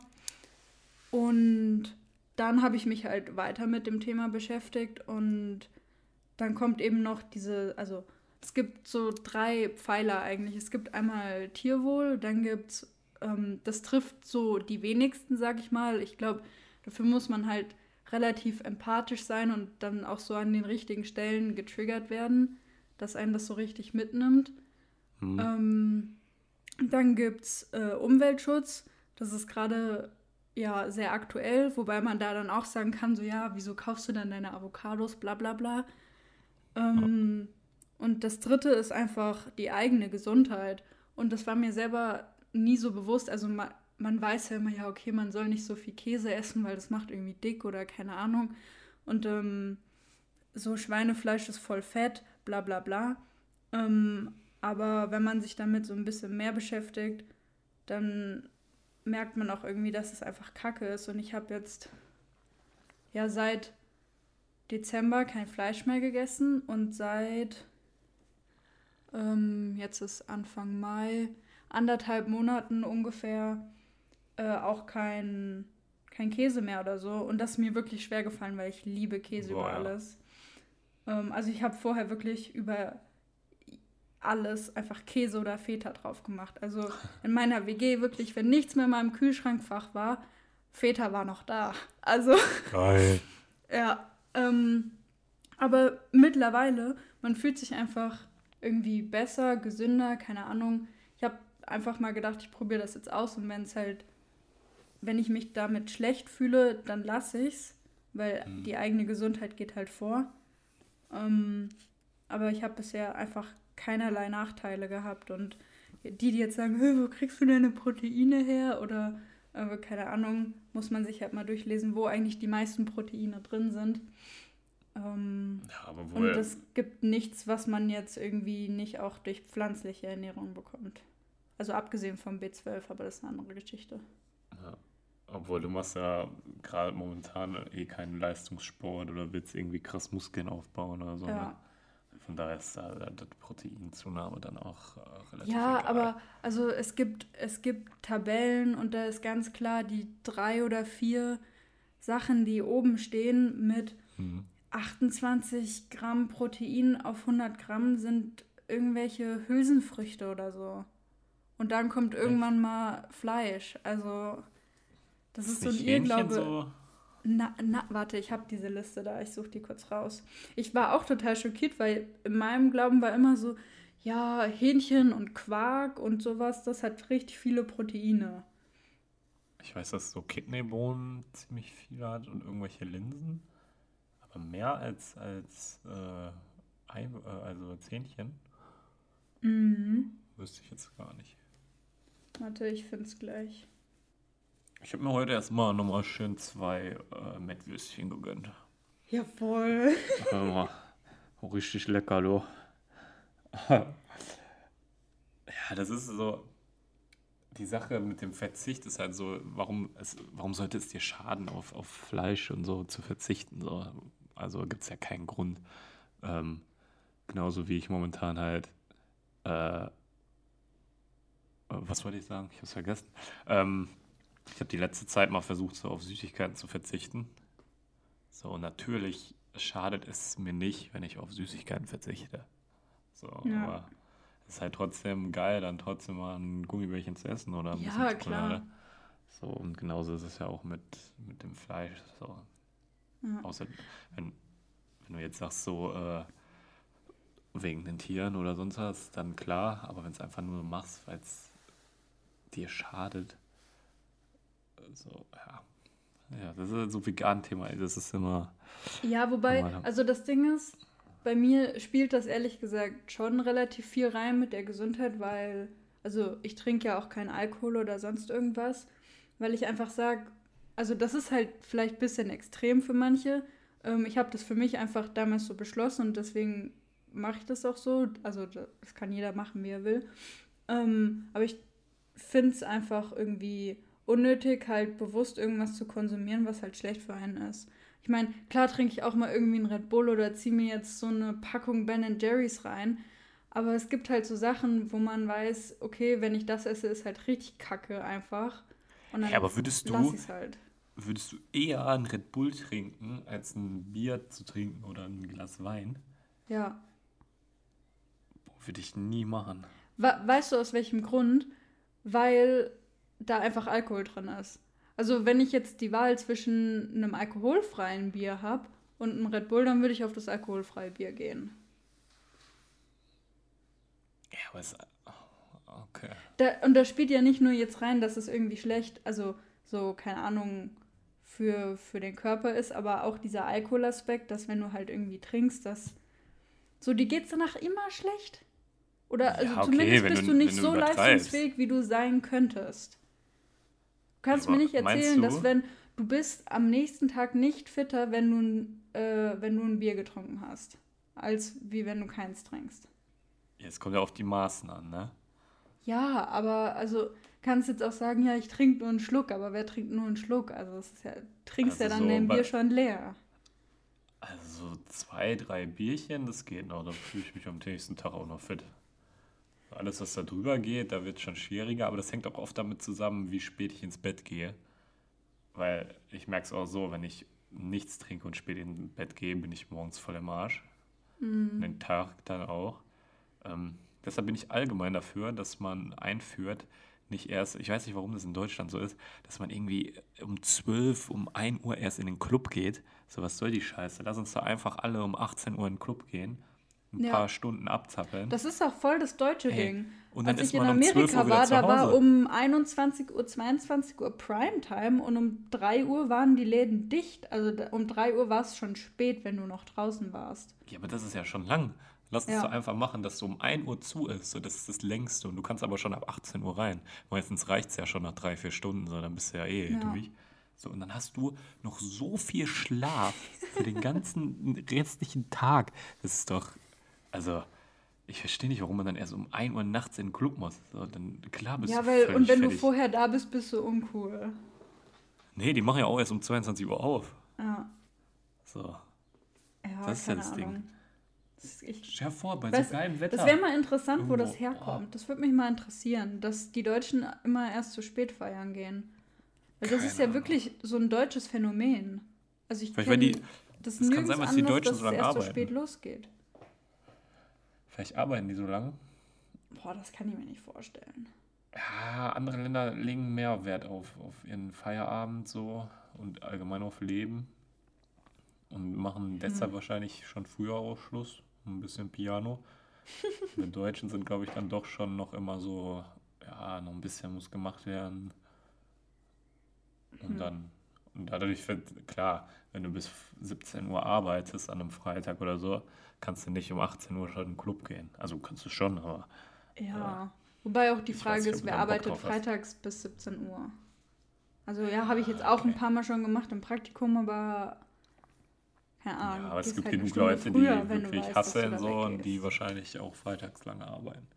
B: Und dann habe ich mich halt weiter mit dem Thema beschäftigt und dann kommt eben noch diese, also es gibt so drei Pfeiler eigentlich. Es gibt einmal Tierwohl, dann gibt es, ähm, das trifft so die wenigsten, sag ich mal. Ich glaube, dafür muss man halt relativ empathisch sein und dann auch so an den richtigen Stellen getriggert werden, dass einen das so richtig mitnimmt.
A: Hm.
B: Ähm, dann gibt es äh, Umweltschutz. Das ist gerade ja sehr aktuell, wobei man da dann auch sagen kann, so ja, wieso kaufst du dann deine Avocados, bla bla bla. Ähm, Und das dritte ist einfach die eigene Gesundheit. Und das war mir selber nie so bewusst. Also man, man weiß ja immer, ja, okay, man soll nicht so viel Käse essen, weil das macht irgendwie dick oder keine Ahnung. Und ähm, so Schweinefleisch ist voll fett, bla bla bla. Ähm, aber wenn man sich damit so ein bisschen mehr beschäftigt, dann merkt man auch irgendwie, dass es einfach Kacke ist. Und ich habe jetzt ja seit Dezember kein Fleisch mehr gegessen und seit ähm, jetzt ist Anfang Mai, anderthalb Monaten ungefähr äh, auch kein, kein Käse mehr oder so. Und das ist mir wirklich schwer gefallen, weil ich liebe Käse
A: Boah,
B: über
A: ja.
B: alles. Ähm, also ich habe vorher wirklich über alles einfach Käse oder Feta drauf gemacht. Also in meiner WG wirklich, wenn nichts mehr in meinem Kühlschrankfach war, Feta war noch da. Also
A: Geil.
B: ja, ähm, aber mittlerweile, man fühlt sich einfach irgendwie besser, gesünder, keine Ahnung. Ich habe einfach mal gedacht, ich probiere das jetzt aus und wenn es halt, wenn ich mich damit schlecht fühle, dann lasse ich's, weil
A: Mhm.
B: die eigene Gesundheit geht halt vor. Ähm, aber ich habe bisher einfach keinerlei Nachteile gehabt und die, die jetzt sagen, "Hä, wo kriegst du deine Proteine her oder äh, keine Ahnung, muss man sich halt mal durchlesen, wo eigentlich die meisten Proteine drin sind. Ähm,
A: Ja, aber
B: und
A: wohl.
B: es gibt nichts, was man jetzt irgendwie nicht auch durch pflanzliche Ernährung bekommt. Also abgesehen vom B12, aber das ist eine andere Geschichte.
A: Ja. Obwohl du machst ja gerade momentan eh keinen Leistungssport oder willst irgendwie krass Muskeln aufbauen oder so.
B: Ja.
A: Ne? Von daher ist da die Proteinzunahme dann auch äh, relativ
B: Ja,
A: egal.
B: aber also es gibt, es gibt Tabellen und da ist ganz klar die drei oder vier Sachen, die oben stehen mit
A: Hm.
B: 28 Gramm Protein auf 100 Gramm sind irgendwelche Hülsenfrüchte oder so. Und dann kommt irgendwann mal Fleisch. Also das ist, so ein Irrglaube.
A: so.
B: Na, na, warte, ich habe diese Liste da, ich suche die kurz raus. Ich war auch total schockiert, weil in meinem Glauben war immer so, ja, Hähnchen und Quark und sowas, das hat richtig viele Proteine.
A: Ich weiß, dass so Kidneybohnen ziemlich viel hat und irgendwelche Linsen. Aber mehr als, als äh, Ei, äh, also Zähnchen?
B: Mhm.
A: Wüsste ich jetzt gar nicht.
B: Warte, ich find's gleich.
A: Ich habe mir heute erstmal nochmal schön zwei äh, Mettwürstchen gegönnt.
B: Jawohl.
A: Mal, richtig lecker, du. ja, das ist so. Die Sache mit dem Verzicht ist halt so, warum, es, warum sollte es dir schaden, auf, auf Fleisch und so zu verzichten? So? Also gibt es ja keinen Grund. Ähm, genauso wie ich momentan halt. Äh, was wollte ich sagen? Ich habe es vergessen. Ähm, ich habe die letzte Zeit mal versucht, so auf Süßigkeiten zu verzichten. So, natürlich schadet es mir nicht, wenn ich auf Süßigkeiten verzichte. So,
B: Ja.
A: aber es ist halt trotzdem geil, dann trotzdem mal ein Gummibärchen zu essen oder ein
B: Ja,
A: bisschen Schokolade.
B: klar.
A: So, und genauso ist es ja auch mit, mit dem Fleisch. So.
B: Ja.
A: Außer, wenn, wenn du jetzt sagst, so, äh, wegen den Tieren oder sonst was, dann klar, aber wenn es einfach nur machst, weil es dir schadet, so, ja. Ja, das ist so Vegan-Thema, ey, das ist immer.
B: Ja, wobei,
A: Aber-
B: also das Ding ist, bei mir spielt das ehrlich gesagt schon relativ viel rein mit der Gesundheit, weil, also ich trinke ja auch keinen Alkohol oder sonst irgendwas, weil ich einfach sage, also das ist halt vielleicht ein bisschen extrem für manche. Ähm, ich habe das für mich einfach damals so beschlossen und deswegen mache ich das auch so. Also da- das kann jeder machen, wie er will. Ähm, aber ich finde es einfach irgendwie unnötig, halt bewusst irgendwas zu konsumieren, was halt schlecht für einen ist. Ich meine, klar trinke ich auch mal irgendwie einen Red Bull oder ziehe mir jetzt so eine Packung Ben Jerry's rein. Aber es gibt halt so Sachen, wo man weiß, okay, wenn ich das esse, ist halt richtig kacke einfach. Und dann
A: Ja, aber würdest du-
B: halt.
A: Würdest du eher ein Red Bull trinken, als ein Bier zu trinken oder ein Glas Wein?
B: Ja.
A: Würde ich nie machen.
B: We weißt du aus welchem Grund? Weil da einfach Alkohol drin ist. Also wenn ich jetzt die Wahl zwischen einem alkoholfreien Bier habe und einem Red Bull, dann würde ich auf das alkoholfreie Bier gehen.
A: Ja, aber es. Okay.
B: Da, und da spielt ja nicht nur jetzt rein, dass es irgendwie schlecht, also so, keine Ahnung, für, für den Körper ist, aber auch dieser Alkoholaspekt, dass wenn du halt irgendwie trinkst, dass so, dir geht's danach immer schlecht. Oder also
A: Ja, okay,
B: zumindest bist
A: du-
B: du nicht so leistungsfähig, wie du sein könntest. Du kannst
A: Aber
B: mir nicht erzählen, dass wenn du bist am nächsten Tag nicht fitter, wenn du, ein- äh, wenn du ein Bier getrunken hast, als wie wenn du keins trinkst.
A: Jetzt kommt ja auf die Maßen an, ne?
B: Ja, aber also kannst jetzt auch sagen, ja, ich trinke nur einen Schluck, aber wer trinkt nur einen Schluck? Also das ist ja, trinkst ja
A: Also
B: dann
A: so
B: dein Bier schon leer.
A: Also so zwei, drei Bierchen, das geht noch. Dann fühle ich mich am nächsten Tag auch noch fit. Alles, was da drüber geht, da wird es schon schwieriger, aber das hängt auch oft damit zusammen, wie spät ich ins Bett gehe. Weil ich merke es auch so, wenn ich nichts trinke und spät ins Bett gehe, bin ich morgens voll im Arsch. Und den Tag dann auch. Ähm, deshalb bin ich allgemein dafür, dass man einführt, nicht erst, ich weiß nicht, warum das in Deutschland so ist, dass man irgendwie um 12, um 1 Uhr erst in den Club geht. So, was soll die Scheiße? Lass uns doch einfach alle um 18 Uhr in den Club gehen, ein
B: Ja.
A: paar Stunden abzappeln.
B: Das ist auch voll das deutsche
A: Ey,
B: Ding.
A: und dann
B: Als
A: ist
B: ich in
A: man um 12
B: Amerika
A: wieder
B: war, da war um 21 Uhr, 22 Uhr Primetime und um 3 Uhr waren die Läden dicht. Also um 3 Uhr war es schon spät, wenn du noch draußen warst.
A: Ja, aber das ist ja schon lang. Lass uns
B: Ja.
A: doch einfach machen, dass so um 1 Uhr zu ist. So, das ist das längste. Und du kannst aber schon ab 18 Uhr rein. Meistens reicht es ja schon nach drei, vier Stunden. So, dann bist du ja eh
B: Ja.
A: durch. So, und dann hast du noch so viel Schlaf für den ganzen restlichen Tag. Das ist doch. Also, ich verstehe nicht, warum man dann erst um 1 Uhr nachts in den Club muss. So, dann klar bist
B: Ja,
A: du
B: weil, und wenn
A: fertig.
B: du vorher da bist, bist du uncool.
A: Nee, die machen ja auch erst um 22 Uhr auf.
B: Ja,
A: So.
B: ja
A: Das ist ja das Ding.
B: Ahnung. Ist
A: Stell vor, bei
B: Weißt-
A: so geilem Wetter.
B: Das wäre mal interessant, wo das
A: Irgendwo,
B: herkommt. Das würde mich mal interessieren, dass die Deutschen immer erst zu spät feiern gehen. Weil das ist
A: Keine
B: ja
A: Ahnung.
B: wirklich so ein deutsches Phänomen. Also ich kenne das
A: das kann sein, weil die Deutschen
B: dass
A: so
B: es
A: lange
B: erst so
A: arbeiten.
B: spät losgeht.
A: Vielleicht arbeiten die so lange.
B: Boah, das kann ich mir nicht vorstellen.
A: Ja, andere Länder legen mehr Wert auf, auf ihren Feierabend so und allgemein auf Leben und machen deshalb wahrscheinlich schon früher auch Schluss. Ein bisschen Piano. Wir Deutschen sind, glaube ich, dann doch schon noch immer so, ja, noch ein bisschen muss gemacht werden. Und dann, Und dadurch wird, klar, wenn du bis 17 Uhr arbeitest an einem Freitag oder so, kannst du nicht um 18 Uhr schon in den Club gehen. Also kannst du schon, aber.
B: Ja. ja. Wobei auch die Frage nicht, ist, wer arbeitet freitags hast. bis 17 Uhr? Also ja, habe ich jetzt auch okay. ein paar Mal schon gemacht im Praktikum, aber keine Ahnung. Ja, aber es gibt halt genug Leute, früher, die wirklich weißt, hasseln so und die wahrscheinlich auch freitags lange arbeiten.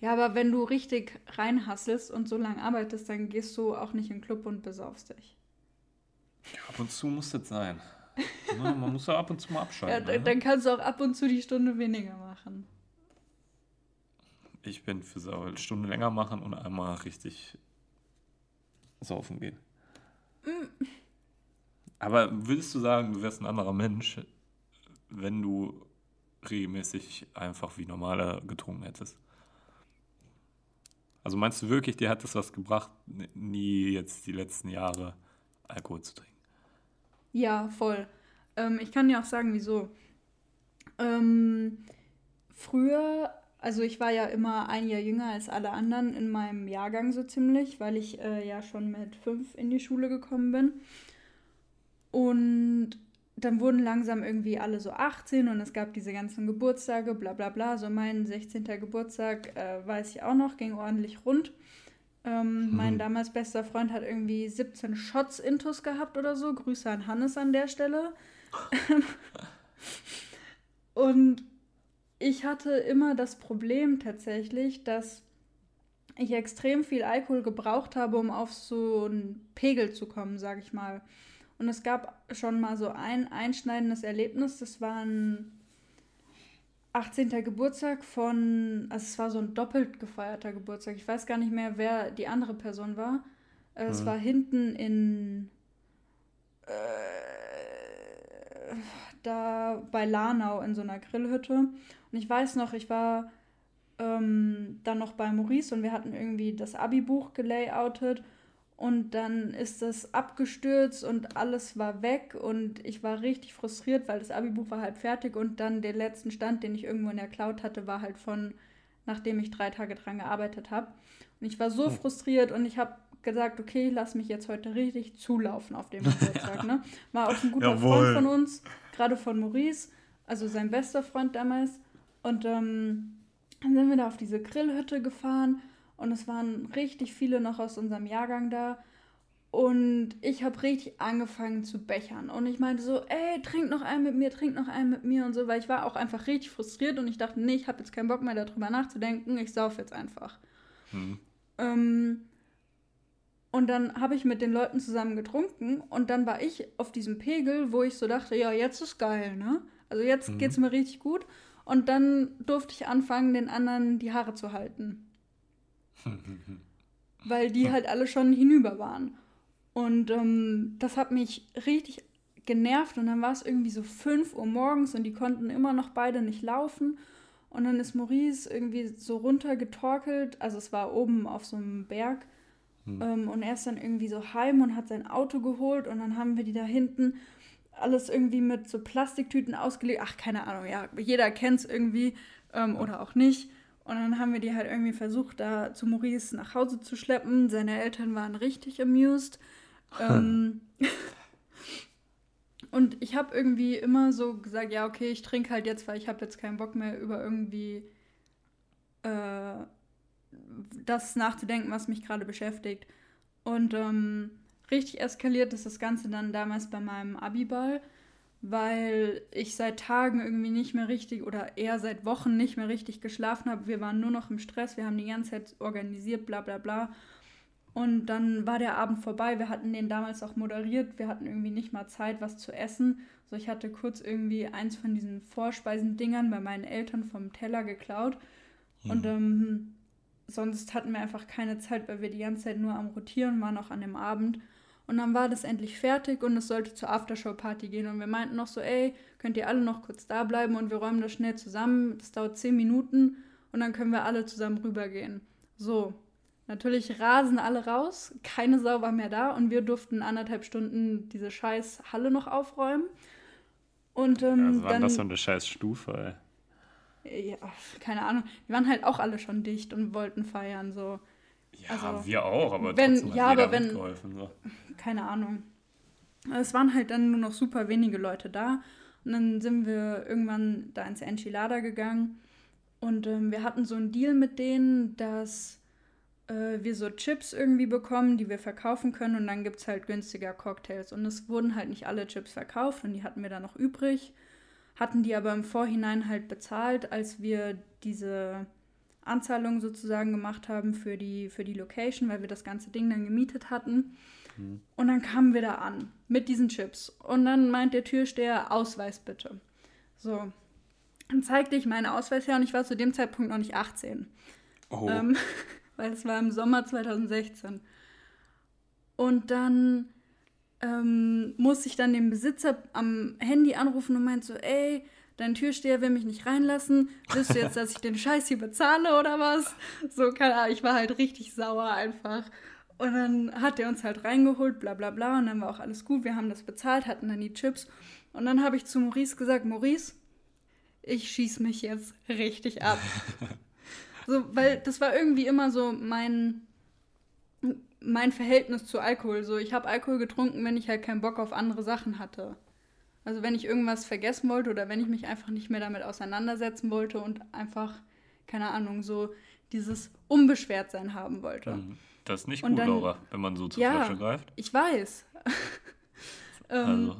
B: Ja, aber wenn du richtig reinhasselst und so lange arbeitest, dann gehst du auch nicht in den Club und besaufst dich.
A: Ja, ab und zu muss das sein. Ne, man muss ja ab und zu mal abschalten.
B: ja, ne? dann kannst du auch ab und zu die Stunde weniger machen.
A: Ich bin für so eine Stunde länger machen und einmal richtig saufen gehen. Mm. Aber würdest du sagen, du wärst ein anderer Mensch, wenn du regelmäßig einfach wie normaler getrunken hättest? Also meinst du wirklich, dir hat das was gebracht, nie jetzt die letzten Jahre Alkohol zu trinken?
B: Ja, voll. Ähm, ich kann dir auch sagen, wieso. Ähm, früher, also ich war ja immer ein Jahr jünger als alle anderen in meinem Jahrgang so ziemlich, weil ich äh, ja schon mit fünf in die Schule gekommen bin. Und dann wurden langsam irgendwie alle so 18 und es gab diese ganzen Geburtstage, bla bla bla. So mein 16. Geburtstag, äh, weiß ich auch noch, ging ordentlich rund. Ähm, mhm. Mein damals bester Freund hat irgendwie 17 Shots Intus gehabt oder so. Grüße an Hannes an der Stelle. und ich hatte immer das Problem tatsächlich, dass ich extrem viel Alkohol gebraucht habe, um auf so einen Pegel zu kommen, sag ich mal. Und es gab schon mal so ein einschneidendes Erlebnis. Das war ein 18. Geburtstag von, also es war so ein doppelt gefeierter Geburtstag. Ich weiß gar nicht mehr, wer die andere Person war. Äh, es mhm. war hinten in äh, da bei Lanau in so einer Grillhütte. Und ich weiß noch, ich war ähm, dann noch bei Maurice und wir hatten irgendwie das Abi-Buch gelayoutet und dann ist das abgestürzt und alles war weg und ich war richtig frustriert, weil das Abi-Buch war halb fertig und dann der letzten Stand, den ich irgendwo in der Cloud hatte, war halt von, nachdem ich drei Tage dran gearbeitet habe. Und ich war so hm. frustriert und ich habe gesagt, okay, lass mich jetzt heute richtig zulaufen auf dem Geburtstag. ja. ne? War auch ein guter Jawohl. Freund von uns, gerade von Maurice, also sein bester Freund damals. Und ähm, dann sind wir da auf diese Grillhütte gefahren und es waren richtig viele noch aus unserem Jahrgang da. Und ich habe richtig angefangen zu bechern. Und ich meinte so, ey, trink noch einen mit mir, trink noch einen mit mir und so, weil ich war auch einfach richtig frustriert und ich dachte, nee, ich habe jetzt keinen Bock mehr darüber nachzudenken, ich sauf jetzt einfach. Hm. Ähm, und dann habe ich mit den Leuten zusammen getrunken und dann war ich auf diesem Pegel, wo ich so dachte, ja, jetzt ist geil, ne? Also jetzt mhm. es mir richtig gut. Und dann durfte ich anfangen, den anderen die Haare zu halten. Weil die halt alle schon hinüber waren. Und ähm, das hat mich richtig genervt. Und dann war es irgendwie so 5 Uhr morgens und die konnten immer noch beide nicht laufen. Und dann ist Maurice irgendwie so runtergetorkelt. Also es war oben auf so einem Berg. Hm. Ähm, und er ist dann irgendwie so heim und hat sein Auto geholt. Und dann haben wir die da hinten alles irgendwie mit so Plastiktüten ausgelegt. Ach, keine Ahnung, ja, jeder kennt es irgendwie ähm, oder auch nicht. Und dann haben wir die halt irgendwie versucht, da zu Maurice nach Hause zu schleppen. Seine Eltern waren richtig amused. ähm, und ich habe irgendwie immer so gesagt, ja, okay, ich trinke halt jetzt, weil ich habe jetzt keinen Bock mehr über irgendwie äh, das nachzudenken, was mich gerade beschäftigt. Und ähm, richtig eskaliert ist das Ganze dann damals bei meinem Abiball weil ich seit Tagen irgendwie nicht mehr richtig oder eher seit Wochen nicht mehr richtig geschlafen habe. Wir waren nur noch im Stress, wir haben die ganze Zeit organisiert, bla bla bla. Und dann war der Abend vorbei. Wir hatten den damals auch moderiert. Wir hatten irgendwie nicht mal Zeit, was zu essen. So, ich hatte kurz irgendwie eins von diesen Vorspeisendingern bei meinen Eltern vom Teller geklaut. Mhm. Und ähm, sonst hatten wir einfach keine Zeit, weil wir die ganze Zeit nur am Rotieren waren, auch an dem Abend. Und dann war das endlich fertig und es sollte zur Aftershow-Party gehen. Und wir meinten noch so, ey, könnt ihr alle noch kurz da bleiben und wir räumen das schnell zusammen. Das dauert zehn Minuten und dann können wir alle zusammen rübergehen. So, natürlich rasen alle raus, keine Sau war mehr da und wir durften anderthalb Stunden diese scheiß Halle noch aufräumen. Und ähm,
A: ja, also war dann, das so eine scheiß Stufe,
B: ey. Ja, keine Ahnung. Die waren halt auch alle schon dicht und wollten feiern, so.
A: Ja, also, wir auch, aber
B: wenn, ja, aber wenn, so. keine Ahnung. Es waren halt dann nur noch super wenige Leute da. Und dann sind wir irgendwann da ins Enchilada gegangen. Und ähm, wir hatten so einen Deal mit denen, dass äh, wir so Chips irgendwie bekommen, die wir verkaufen können. Und dann gibt es halt günstiger Cocktails. Und es wurden halt nicht alle Chips verkauft und die hatten wir dann noch übrig. Hatten die aber im Vorhinein halt bezahlt, als wir diese Anzahlung sozusagen gemacht haben für die, für die Location, weil wir das ganze Ding dann gemietet hatten. Mhm. Und dann kamen wir da an mit diesen Chips. Und dann meint der Türsteher, Ausweis bitte. So. Dann zeigte ich meinen Ausweis her und ich war zu dem Zeitpunkt noch nicht 18. Oh. Ähm, weil es war im Sommer 2016. Und dann ähm, musste ich dann den Besitzer am Handy anrufen und meinte so, ey, dein Türsteher will mich nicht reinlassen. Willst du jetzt, dass ich den Scheiß hier bezahle oder was? So, keine Ahnung, ich war halt richtig sauer einfach. Und dann hat er uns halt reingeholt, bla bla bla. Und dann war auch alles gut. Wir haben das bezahlt, hatten dann die Chips. Und dann habe ich zu Maurice gesagt, Maurice, ich schieß mich jetzt richtig ab. so, weil das war irgendwie immer so mein, mein Verhältnis zu Alkohol. So, ich habe Alkohol getrunken, wenn ich halt keinen Bock auf andere Sachen hatte. Also wenn ich irgendwas vergessen wollte oder wenn ich mich einfach nicht mehr damit auseinandersetzen wollte und einfach, keine Ahnung, so dieses Unbeschwertsein haben wollte. Mhm.
A: Das ist nicht und gut, dann, Laura, wenn man so zur ja, Flasche greift.
B: Ich weiß. ähm, also.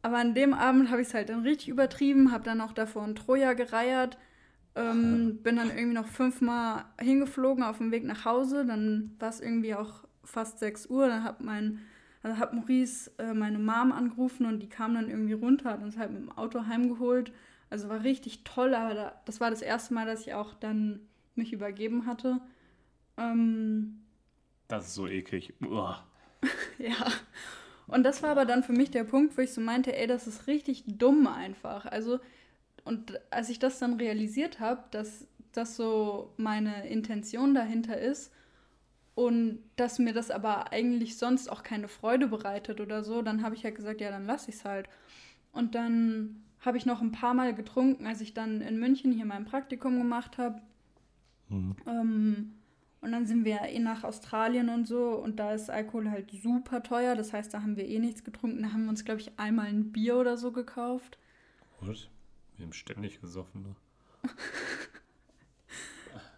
B: Aber an dem Abend habe ich es halt dann richtig übertrieben, habe dann auch davor in Troja gereiert, ähm, bin dann irgendwie noch fünfmal hingeflogen auf dem Weg nach Hause. Dann war es irgendwie auch fast 6 Uhr. Dann hat mein also hat Maurice äh, meine Mom angerufen und die kam dann irgendwie runter, hat uns halt mit dem Auto heimgeholt. Also war richtig toll, aber da, das war das erste Mal, dass ich auch dann mich übergeben hatte. Ähm,
A: das ist so eklig.
B: ja. Und das war aber dann für mich der Punkt, wo ich so meinte, ey, das ist richtig dumm einfach. Also, und als ich das dann realisiert habe, dass das so meine Intention dahinter ist, und dass mir das aber eigentlich sonst auch keine Freude bereitet oder so, dann habe ich halt gesagt, ja, dann lasse ich es halt. Und dann habe ich noch ein paar Mal getrunken, als ich dann in München hier mein Praktikum gemacht habe. Mhm. Ähm, und dann sind wir eh nach Australien und so und da ist Alkohol halt super teuer. Das heißt, da haben wir eh nichts getrunken. Da haben wir uns, glaube ich, einmal ein Bier oder so gekauft.
A: Was? Wir haben ständig gesoffen, ne?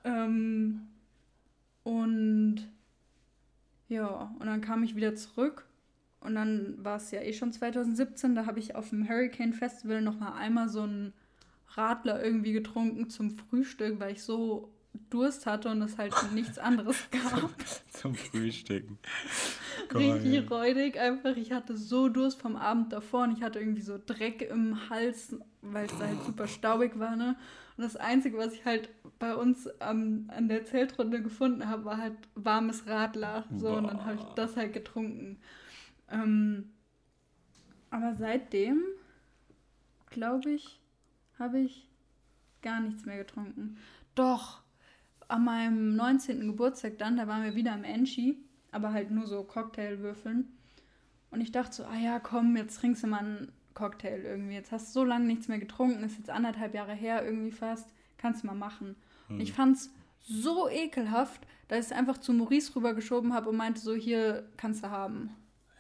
B: ähm, und ja, und dann kam ich wieder zurück. Und dann war es ja eh schon 2017. Da habe ich auf dem Hurricane Festival nochmal einmal so einen Radler irgendwie getrunken zum Frühstück, weil ich so Durst hatte und es halt nichts anderes gab.
A: zum, Frühstücken.
B: Richtig räudig einfach. Ich hatte so Durst vom Abend davor und ich hatte irgendwie so Dreck im Hals, weil es da halt super staubig war, ne? Und das Einzige, was ich halt bei uns ähm, an der Zeltrunde gefunden habe, war halt warmes Radler. So, Boah. und dann habe ich das halt getrunken. Ähm, aber seitdem, glaube ich, habe ich gar nichts mehr getrunken. Doch, an meinem 19. Geburtstag dann, da waren wir wieder am Enchi, aber halt nur so Cocktailwürfeln. Und ich dachte so, ah ja, komm, jetzt trinkst du mal einen Cocktail irgendwie. Jetzt hast du so lange nichts mehr getrunken, ist jetzt anderthalb Jahre her irgendwie fast, kannst du mal machen. Hm. Und ich fand's so ekelhaft, dass ich es einfach zu Maurice rübergeschoben habe und meinte so, hier kannst du haben.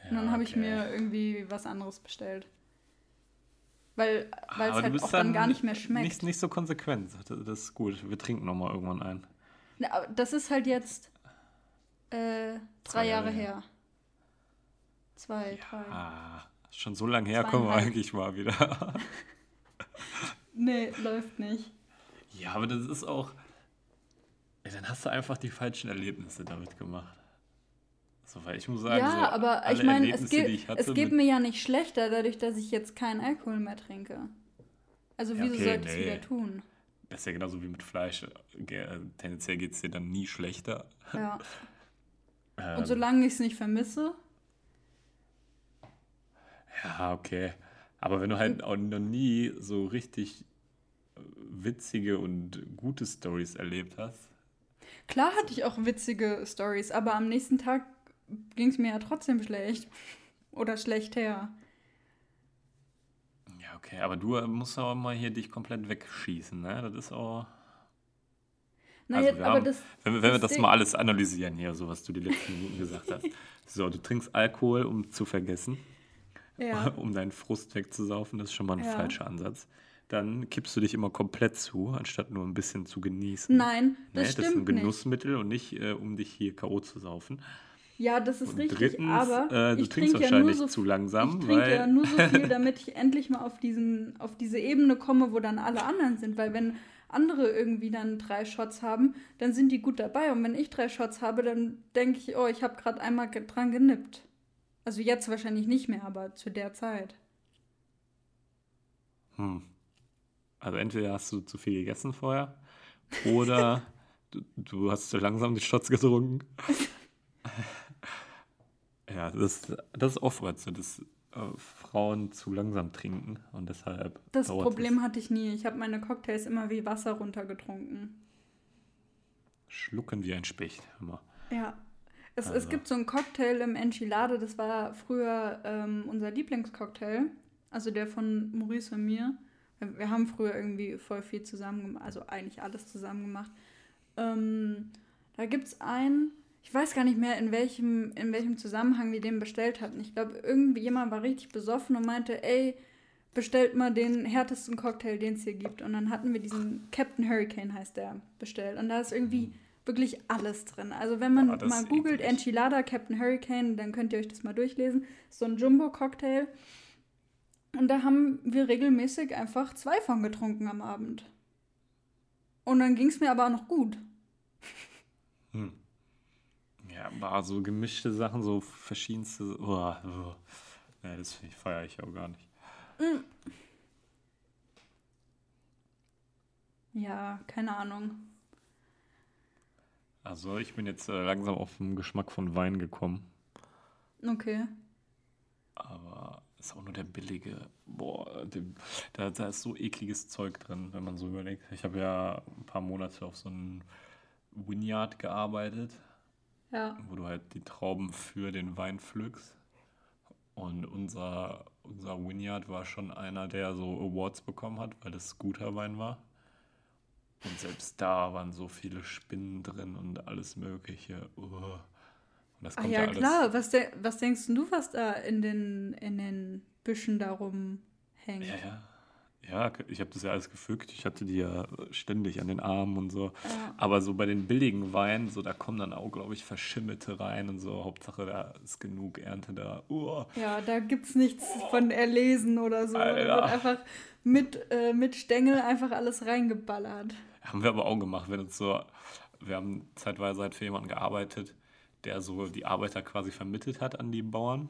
B: Ja, und dann habe okay. ich mir irgendwie was anderes bestellt. Weil es halt auch dann, gar nicht mehr schmeckt.
A: Nicht, nicht so konsequent. Das ist gut. Wir trinken nochmal irgendwann ein.
B: Na, das ist halt jetzt äh, zwei Jahre her. Zwei, ja. drei.
A: Schon so lange her kommen wir eigentlich mal wieder.
B: nee, läuft nicht.
A: Ja, aber das ist auch. Ey, dann hast du einfach die falschen Erlebnisse damit gemacht. So, weil ich muss sagen,
B: ja,
A: so
B: aber ich meine, es, geht, es geht mir ja nicht schlechter, dadurch, dass ich jetzt keinen Alkohol mehr trinke. Also, wieso ja, okay, sollte ich es wieder tun?
A: Das ist ja genauso wie mit Fleisch. Tendenziell geht es dir dann nie schlechter.
B: Ja. ähm, Und solange ich es nicht vermisse,
A: ja, okay. Aber wenn du halt auch noch nie so richtig äh, witzige und gute Stories erlebt hast.
B: Klar hatte ich auch witzige Stories, aber am nächsten Tag ging es mir ja trotzdem schlecht. Oder schlecht her.
A: Ja, okay, aber du musst auch mal hier dich komplett wegschießen, ne? Das ist auch. Naja, also aber haben, das, wenn, wenn das wir das Ding. mal alles analysieren hier, so was du die letzten Minuten gesagt hast. So, du trinkst Alkohol, um zu vergessen.
B: Ja.
A: um deinen Frust wegzusaufen. Das ist schon mal ein
B: Ja.
A: falscher Ansatz. Dann kippst du dich immer komplett zu, anstatt nur ein bisschen zu genießen.
B: Nein, das
A: Nee, das ist ein
B: stimmt nicht.
A: Genussmittel und nicht, äh, um dich hier K.O. zu saufen.
B: Ja, das ist
A: Und
B: richtig,
A: drittens,
B: aber
A: äh, du
B: ich
A: trinkst
B: trinke ja nur
A: wahrscheinlich
B: so
A: zu langsam,
B: Ich trinke
A: weil
B: ja nur so viel, damit ich endlich mal auf, diesen, auf diese Ebene komme, wo dann alle anderen sind. Weil wenn andere irgendwie dann drei Shots haben, dann sind die gut dabei. Und wenn ich drei Shots habe, dann denke ich, oh, ich habe gerade einmal dran genippt. Also jetzt wahrscheinlich nicht mehr, aber zu der Zeit.
A: Hm. Also entweder hast du zu viel gegessen vorher oder du, du hast zu langsam die Shots getrunken. ja, das, das ist oft so, dass äh, Frauen zu langsam trinken und deshalb
B: Das Problem hatte ich nie. Ich habe meine Cocktails immer wie Wasser runtergetrunken.
A: Schlucken wie ein Specht. Immer.
B: Ja. Es, es
A: Also.
B: gibt so einen Cocktail im Enchilade, das war früher ähm, unser Lieblingscocktail. Also der von Maurice und mir. Wir, wir haben früher irgendwie voll viel zusammen gemacht, also eigentlich alles zusammen gemacht. Ähm, da gibt es einen, ich weiß gar nicht mehr, in welchem, in welchem Zusammenhang wir den bestellt hatten. Ich glaube, irgendwie jemand war richtig besoffen und meinte, ey, bestellt mal den härtesten Cocktail, den es hier gibt. Und dann hatten wir diesen Captain Hurricane, heißt der, bestellt. Und da ist irgendwie wirklich alles drin. Also wenn man
A: das
B: mal googelt
A: eklig.
B: Enchilada Captain Hurricane, dann könnt ihr euch das mal durchlesen. So ein Jumbo-Cocktail. Und da haben wir regelmäßig einfach zwei von getrunken am Abend. Und dann ging es mir aber auch noch gut.
A: Hm. Ja, war so gemischte Sachen, so verschiedenste. Oh, oh. Ja, das feiere ich auch gar nicht.
B: Ja, keine Ahnung.
A: Also ich bin jetzt äh, langsam auf den Geschmack von Wein gekommen.
B: Okay.
A: Aber ist auch nur der billige. Boah, dem, da, da ist so ekliges Zeug drin, wenn man so überlegt. Ich habe ja ein paar Monate auf so einem Vineyard gearbeitet,
B: Ja.
A: wo du halt die Trauben für den Wein pflückst. Und unser, unser Vineyard war schon einer, der so Awards bekommen hat, weil das guter Wein war. Und selbst da waren so viele Spinnen drin und alles Mögliche. Uh. Und
B: Ach
A: kommt
B: ja,
A: alles.
B: klar. Was, de was denkst du, was da in den, in den Büschen da rumhängt?
A: Ja, ja. Ja, ich habe das ja alles gefügt. Ich hatte die ja ständig an den Armen und so.
B: Ja.
A: Aber so bei den billigen Weinen, so da kommen dann auch, glaube ich, Verschimmelte rein und so. Hauptsache, da ist genug Ernte da. Uh.
B: Ja, da gibt's nichts von erlesen oder so. Da
A: Alter.
B: wird einfach mit, äh, mit Stängel einfach alles reingeballert.
A: Haben wir aber auch gemacht, wenn uns so, wir haben zeitweise halt für jemanden gearbeitet, der so die Arbeiter quasi vermittelt hat an die Bauern.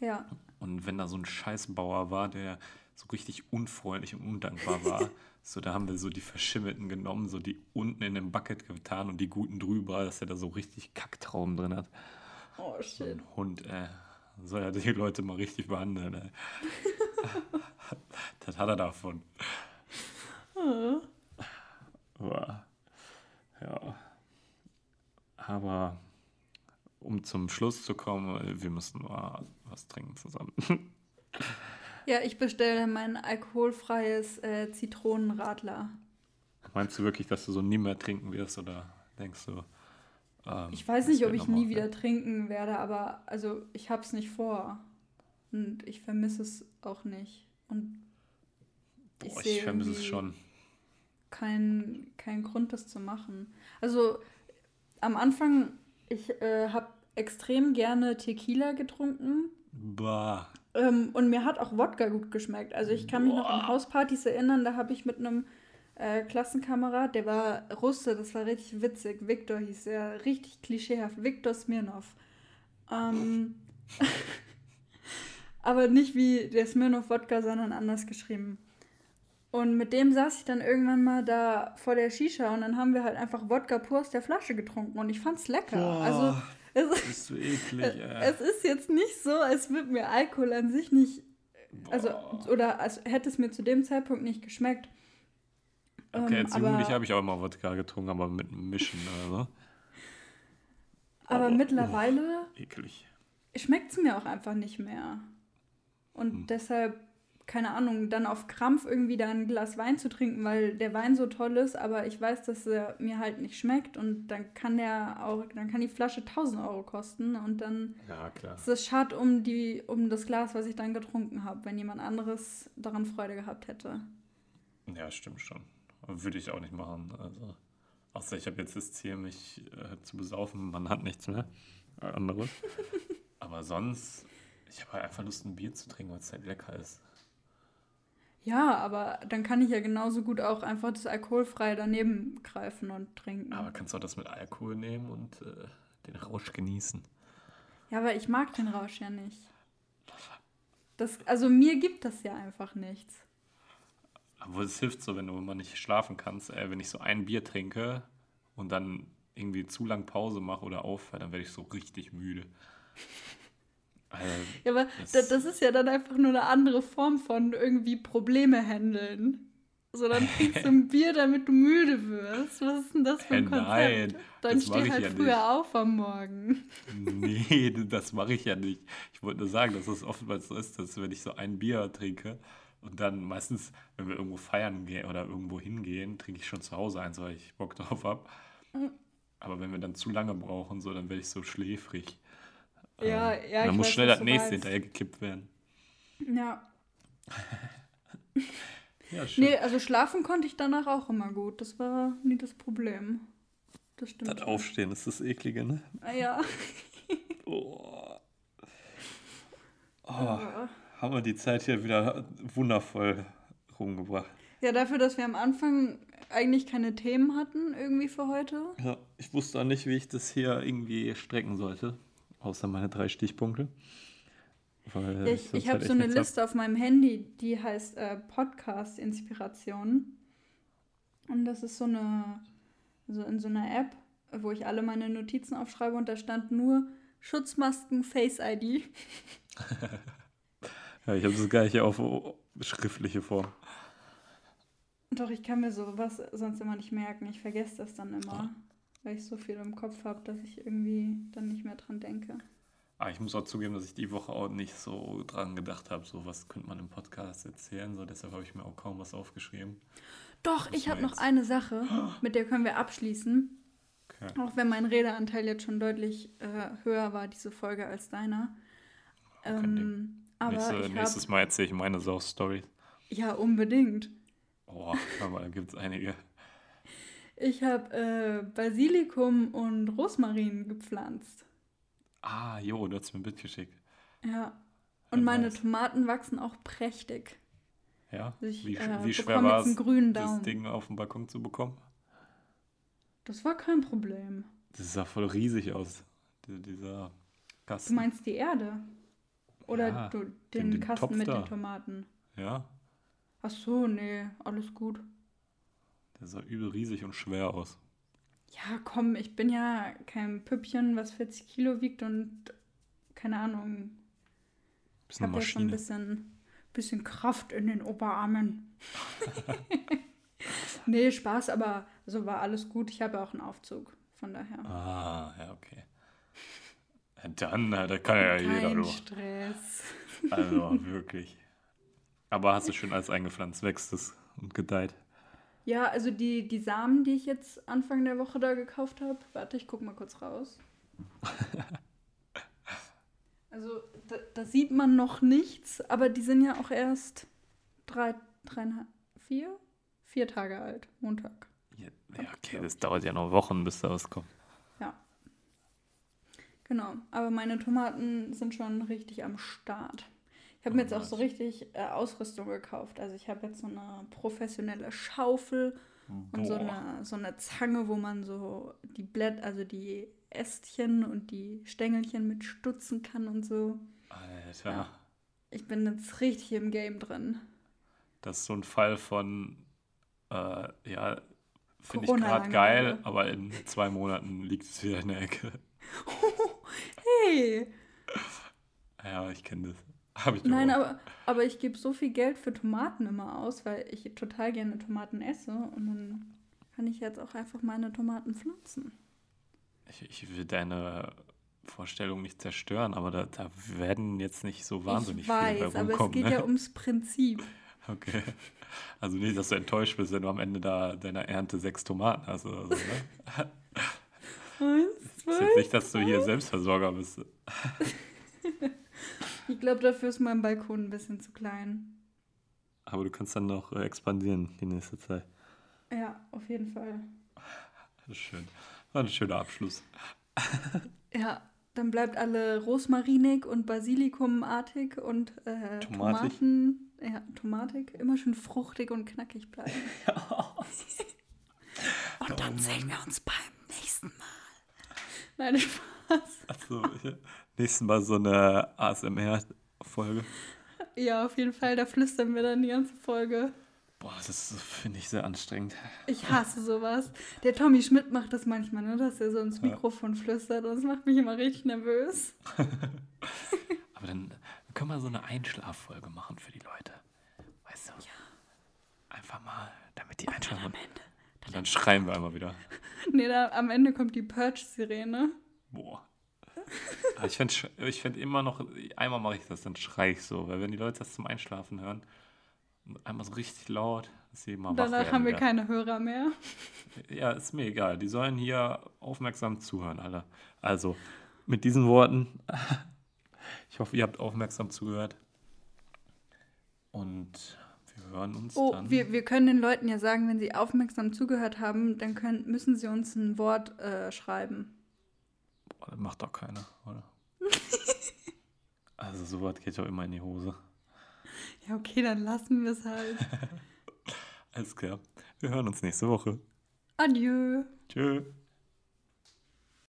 B: Ja.
A: Und wenn da so ein Scheißbauer war, der so richtig unfreundlich und undankbar war, so da haben wir so die Verschimmelten genommen, so die unten in den Bucket getan und die guten drüber, dass er da so richtig Kacktrauben drin hat.
B: Oh,
A: So
B: shit.
A: ein Hund, ey. Soll er die Leute mal richtig behandeln, ey. das hat er davon. Boah. Ja. Aber um zum Schluss zu kommen, wir müssen mal was trinken zusammen.
B: Ja, ich bestelle mein alkoholfreies äh, Zitronenradler.
A: Meinst du wirklich, dass du so nie mehr trinken wirst oder denkst du? ähm,
B: Ich weiß nicht, ob ich nie wieder trinken werde, aber also ich hab's nicht vor. Und ich vermisse es auch nicht. Und ich
A: Boah, ich vermisse es schon.
B: kein, kein Grund, das zu machen. Also am Anfang, ich äh, habe extrem gerne Tequila getrunken.
A: Bah.
B: Ähm, und mir hat auch Wodka gut geschmeckt. Also ich kann mich noch an
A: Boah.
B: Hauspartys erinnern, da habe ich mit einem äh, Klassenkamerad, der war Russe, das war richtig witzig. Viktor hieß er, richtig klischeehaft. Viktor Smirnov. Ähm, aber nicht wie der Smirnov Wodka, sondern anders geschrieben. Und mit dem saß ich dann irgendwann mal da vor der Shisha und dann haben wir halt einfach Wodka pur aus der Flasche getrunken und ich fand's lecker.
A: Boah.
B: Also es,
A: Bist du eklig, ey.
B: es ist jetzt nicht so, als würde mir Alkohol an sich nicht, also
A: Boah.
B: oder als hätte es mir zu dem Zeitpunkt nicht geschmeckt.
A: Okay,
B: Ähm,
A: als
B: aber-
A: Jugendlich habe ich auch immer Wodka getrunken, aber mit Mischen, also.
B: Aber
A: Aber-
B: mittlerweile
A: Eklig.
B: schmeckt es mir auch einfach nicht mehr. Und
A: Hm.
B: deshalb keine Ahnung, dann auf Krampf irgendwie da ein Glas Wein zu trinken, weil der Wein so toll ist, aber ich weiß, dass er mir halt nicht schmeckt und dann kann der auch, dann kann die Flasche 1000 Euro kosten und dann
A: Ja, klar.
B: ist es schade um, die, um das Glas, was ich dann getrunken habe, wenn jemand anderes daran Freude gehabt hätte.
A: Ja, stimmt schon. Würde ich auch nicht machen. Also, außer ich habe jetzt das Ziel, mich äh, zu besaufen. Man hat nichts mehr. Äh, anderes. Aber sonst, ich habe halt einfach Lust, ein Bier zu trinken, weil es halt lecker ist.
B: Ja, aber dann kann ich ja genauso gut auch einfach das alkoholfrei daneben greifen und trinken.
A: Aber kannst du auch das mit Alkohol nehmen und äh, den Rausch genießen.
B: Ja, aber ich mag den Rausch ja nicht. Das, also mir gibt das ja einfach nichts.
A: Aber es hilft so, wenn du mal nicht schlafen kannst. Äh, wenn ich so ein Bier trinke und dann irgendwie zu lang Pause mache oder aufhöre, dann werde ich so richtig müde.
B: Ja, aber
A: Das-
B: das, das ist ja dann einfach nur eine andere Form von irgendwie Probleme handeln. So, dann trinkst du ein Bier, damit du müde wirst. Was ist denn das für ein
A: Hä,
B: Konzept?
A: nein,
B: dann
A: das
B: steh
A: ich
B: halt
A: ja
B: früher
A: nicht.
B: auf am Morgen.
A: Nee, das mache ich ja nicht. Ich wollte nur sagen, dass es oftmals so ist, dass wenn ich so ein Bier trinke und dann meistens, wenn wir irgendwo feiern gehen oder irgendwo hingehen, trinke ich schon zu Hause eins, weil ich Bock drauf habe.
B: Mhm.
A: Aber wenn wir dann zu lange brauchen, so, dann werde ich so schläfrig.
B: Ja,
A: Ähm,
B: ja,
A: Dann
B: ich
A: muss
B: weiß,
A: schnell das nächste hinterher gekippt werden.
B: Ja.
A: Ja, schön.
B: Nee, also schlafen konnte ich danach auch immer gut. Das war nie das Problem. Das stimmt.
A: Das Aufstehen ist das Eklige, ne?
B: Ah, Ja.
A: Oh. Oh,
B: Ja.
A: haben wir die Zeit hier wieder wundervoll rumgebracht.
B: Ja, dafür, dass wir am Anfang eigentlich keine Themen hatten, irgendwie für heute.
A: Ja, ich wusste auch nicht, wie ich das hier irgendwie strecken sollte. Außer meine drei Stichpunkte. Weil
B: Ja, ich ich habe
A: halt
B: so eine
A: nichts hab.
B: Liste auf meinem Handy, die heißt äh, Podcast-Inspiration. Und das ist so eine, so in so einer App, wo ich alle meine Notizen aufschreibe und da stand nur Schutzmasken Face ID.
A: Ja, ich habe das gar nicht auf schriftliche Form.
B: Doch, ich kann mir sowas sonst immer nicht merken. Ich vergesse das dann immer, weil ich so viel im Kopf habe, dass ich irgendwie dann nicht mehr dran denke.
A: Aber ich muss auch zugeben, dass ich die Woche auch nicht so dran gedacht habe, so was könnte man im Podcast erzählen. So, deshalb habe ich mir auch kaum was aufgeschrieben.
B: Doch, ich habe noch eine Sache, mit der können wir abschließen.
A: Okay.
B: Auch wenn mein Redeanteil jetzt schon deutlich äh, höher war, diese Folge, als deiner. Ähm, aber
A: Nächste, nächstes
B: habe.
A: Mal erzähle ich meine Sau-Story.
B: Ja, unbedingt.
A: Oh, aber da gibt es einige.
B: Ich habe äh, Basilikum und Rosmarin gepflanzt.
A: Ah, jo, du hast mir ein Bild geschickt.
B: Ja. Und meine
A: nice.
B: Tomaten wachsen auch prächtig.
A: Ja?
B: Also ich,
A: wie,
B: äh,
A: wie schwer war es, das. Ding auf dem Balkon zu bekommen?
B: Das war kein Problem.
A: Das sah voll riesig aus, die- dieser
B: Du
A: Kasten.
B: meinst die Erde? Oder
A: Ja,
B: du,
A: den-
B: den,
A: den
B: Kasten
A: Topf
B: mit
A: da.
B: den Tomaten?
A: Ja,
B: Ach so, nee, alles gut.
A: Der sah übel riesig und schwer aus.
B: Ja, komm, ich bin ja kein Püppchen, was 40 Kilo wiegt und keine Ahnung. Ich
A: Bisschen eine
B: habe ja schon ein bisschen, bisschen Kraft in den Oberarmen. nee, Spaß, aber so war alles gut. Ich habe auch einen Aufzug, von daher.
A: Ah, ja, okay. Dann, äh, da kann ja jeder
B: Kein
A: nur.
B: Stress.
A: Also, wirklich. Aber hast du schön alles eingepflanzt, wächst es und gedeiht.
B: Ja, also die, die Samen, die ich jetzt Anfang der Woche da gekauft habe, warte, ich guck mal kurz raus. Also da, da sieht man noch nichts, aber die sind ja auch erst drei, dreieinhalb, vier? Vier Tage alt, Montag.
A: Ja, okay, das dauert ja noch Wochen, bis da was kommt.
B: Ja. Genau, aber meine Tomaten sind schon richtig am Start. Ich habe mir jetzt auch so richtig äh, Ausrüstung gekauft. Also ich habe jetzt so eine professionelle Schaufel und so
A: Boah.
B: eine, so eine Zange, wo man so die Blätter, also die Ästchen und die Stängelchen mit stutzen kann und so.
A: Alter,
B: Ja. Ich bin jetzt richtig im Game drin.
A: das ist so ein Fall von, äh, ja, finde ich gerade geil, aber in zwei Monaten liegt es wieder in der Ecke.
B: Hey!
A: Ja, ich kenne das. Hab ich
B: Nein, aber, aber ich gebe so viel Geld für Tomaten immer aus, weil ich total gerne Tomaten esse und dann kann ich jetzt auch einfach meine Tomaten pflanzen.
A: Ich, ich will deine Vorstellung nicht zerstören, aber da, da werden jetzt nicht so wahnsinnig
B: ich weiß,
A: viele bei
B: aber es
A: rumkommen.
B: geht
A: ne?
B: ja ums Prinzip.
A: Okay. Also nicht, dass du enttäuscht bist, wenn du am Ende da deiner Ernte sechs Tomaten hast oder so, ne?
B: Eins,
A: Ist
B: zwei.
A: jetzt nicht, dass du hier Selbstversorger bist.
B: Ich glaube, dafür ist mein Balkon ein bisschen zu klein.
A: Aber du kannst dann noch äh, expandieren die nächste Zeit.
B: Ja, auf jeden Fall.
A: Das ist schön. War ein schöner Abschluss.
B: Ja, dann bleibt alle rosmarinig und basilikumartig und äh. Tomaten. Ja, tomatig. Immer schön fruchtig und knackig bleiben. und dann
A: Oh
B: sehen wir uns beim nächsten Mal. Nein, Spaß.
A: Also, ja. Nächstes Mal so eine ASMR-Folge.
B: Ja, auf jeden Fall. Da flüstern wir dann die ganze Folge.
A: Boah, das finde ich sehr anstrengend.
B: Ich hasse sowas. Der Tommy Schmidt macht das manchmal, ne? dass er so ins Mikrofon flüstert und das macht mich immer richtig nervös.
A: Aber dann können wir so eine Einschlaffolge machen für die Leute. Weißt du? Einfach mal, damit die einschlafen. Und, und dann schreien wir einmal wieder.
B: Nee, da am Ende kommt die Purge-Sirene.
A: Boah. Ich fände ich fänd immer noch, einmal mache ich das, dann schrei ich so. Weil wenn die Leute das zum Einschlafen hören, einmal so richtig laut, dass sie mal
B: Danach haben wir
A: wieder.
B: keine Hörer mehr.
A: Ja, ist mir egal. Die sollen hier aufmerksam zuhören, alle. Also, mit diesen Worten, ich hoffe, ihr habt aufmerksam zugehört. Und wir hören uns
B: Oh,
A: dann.
B: wir, wir können den Leuten ja sagen, wenn sie aufmerksam zugehört haben, dann können, müssen sie uns ein Wort äh, schreiben.
A: Macht doch keiner, oder? also, sowas geht doch immer in die Hose.
B: Ja, okay, dann lassen wir es halt.
A: Alles klar. Wir hören uns nächste Woche.
B: Adieu.
A: Tschö.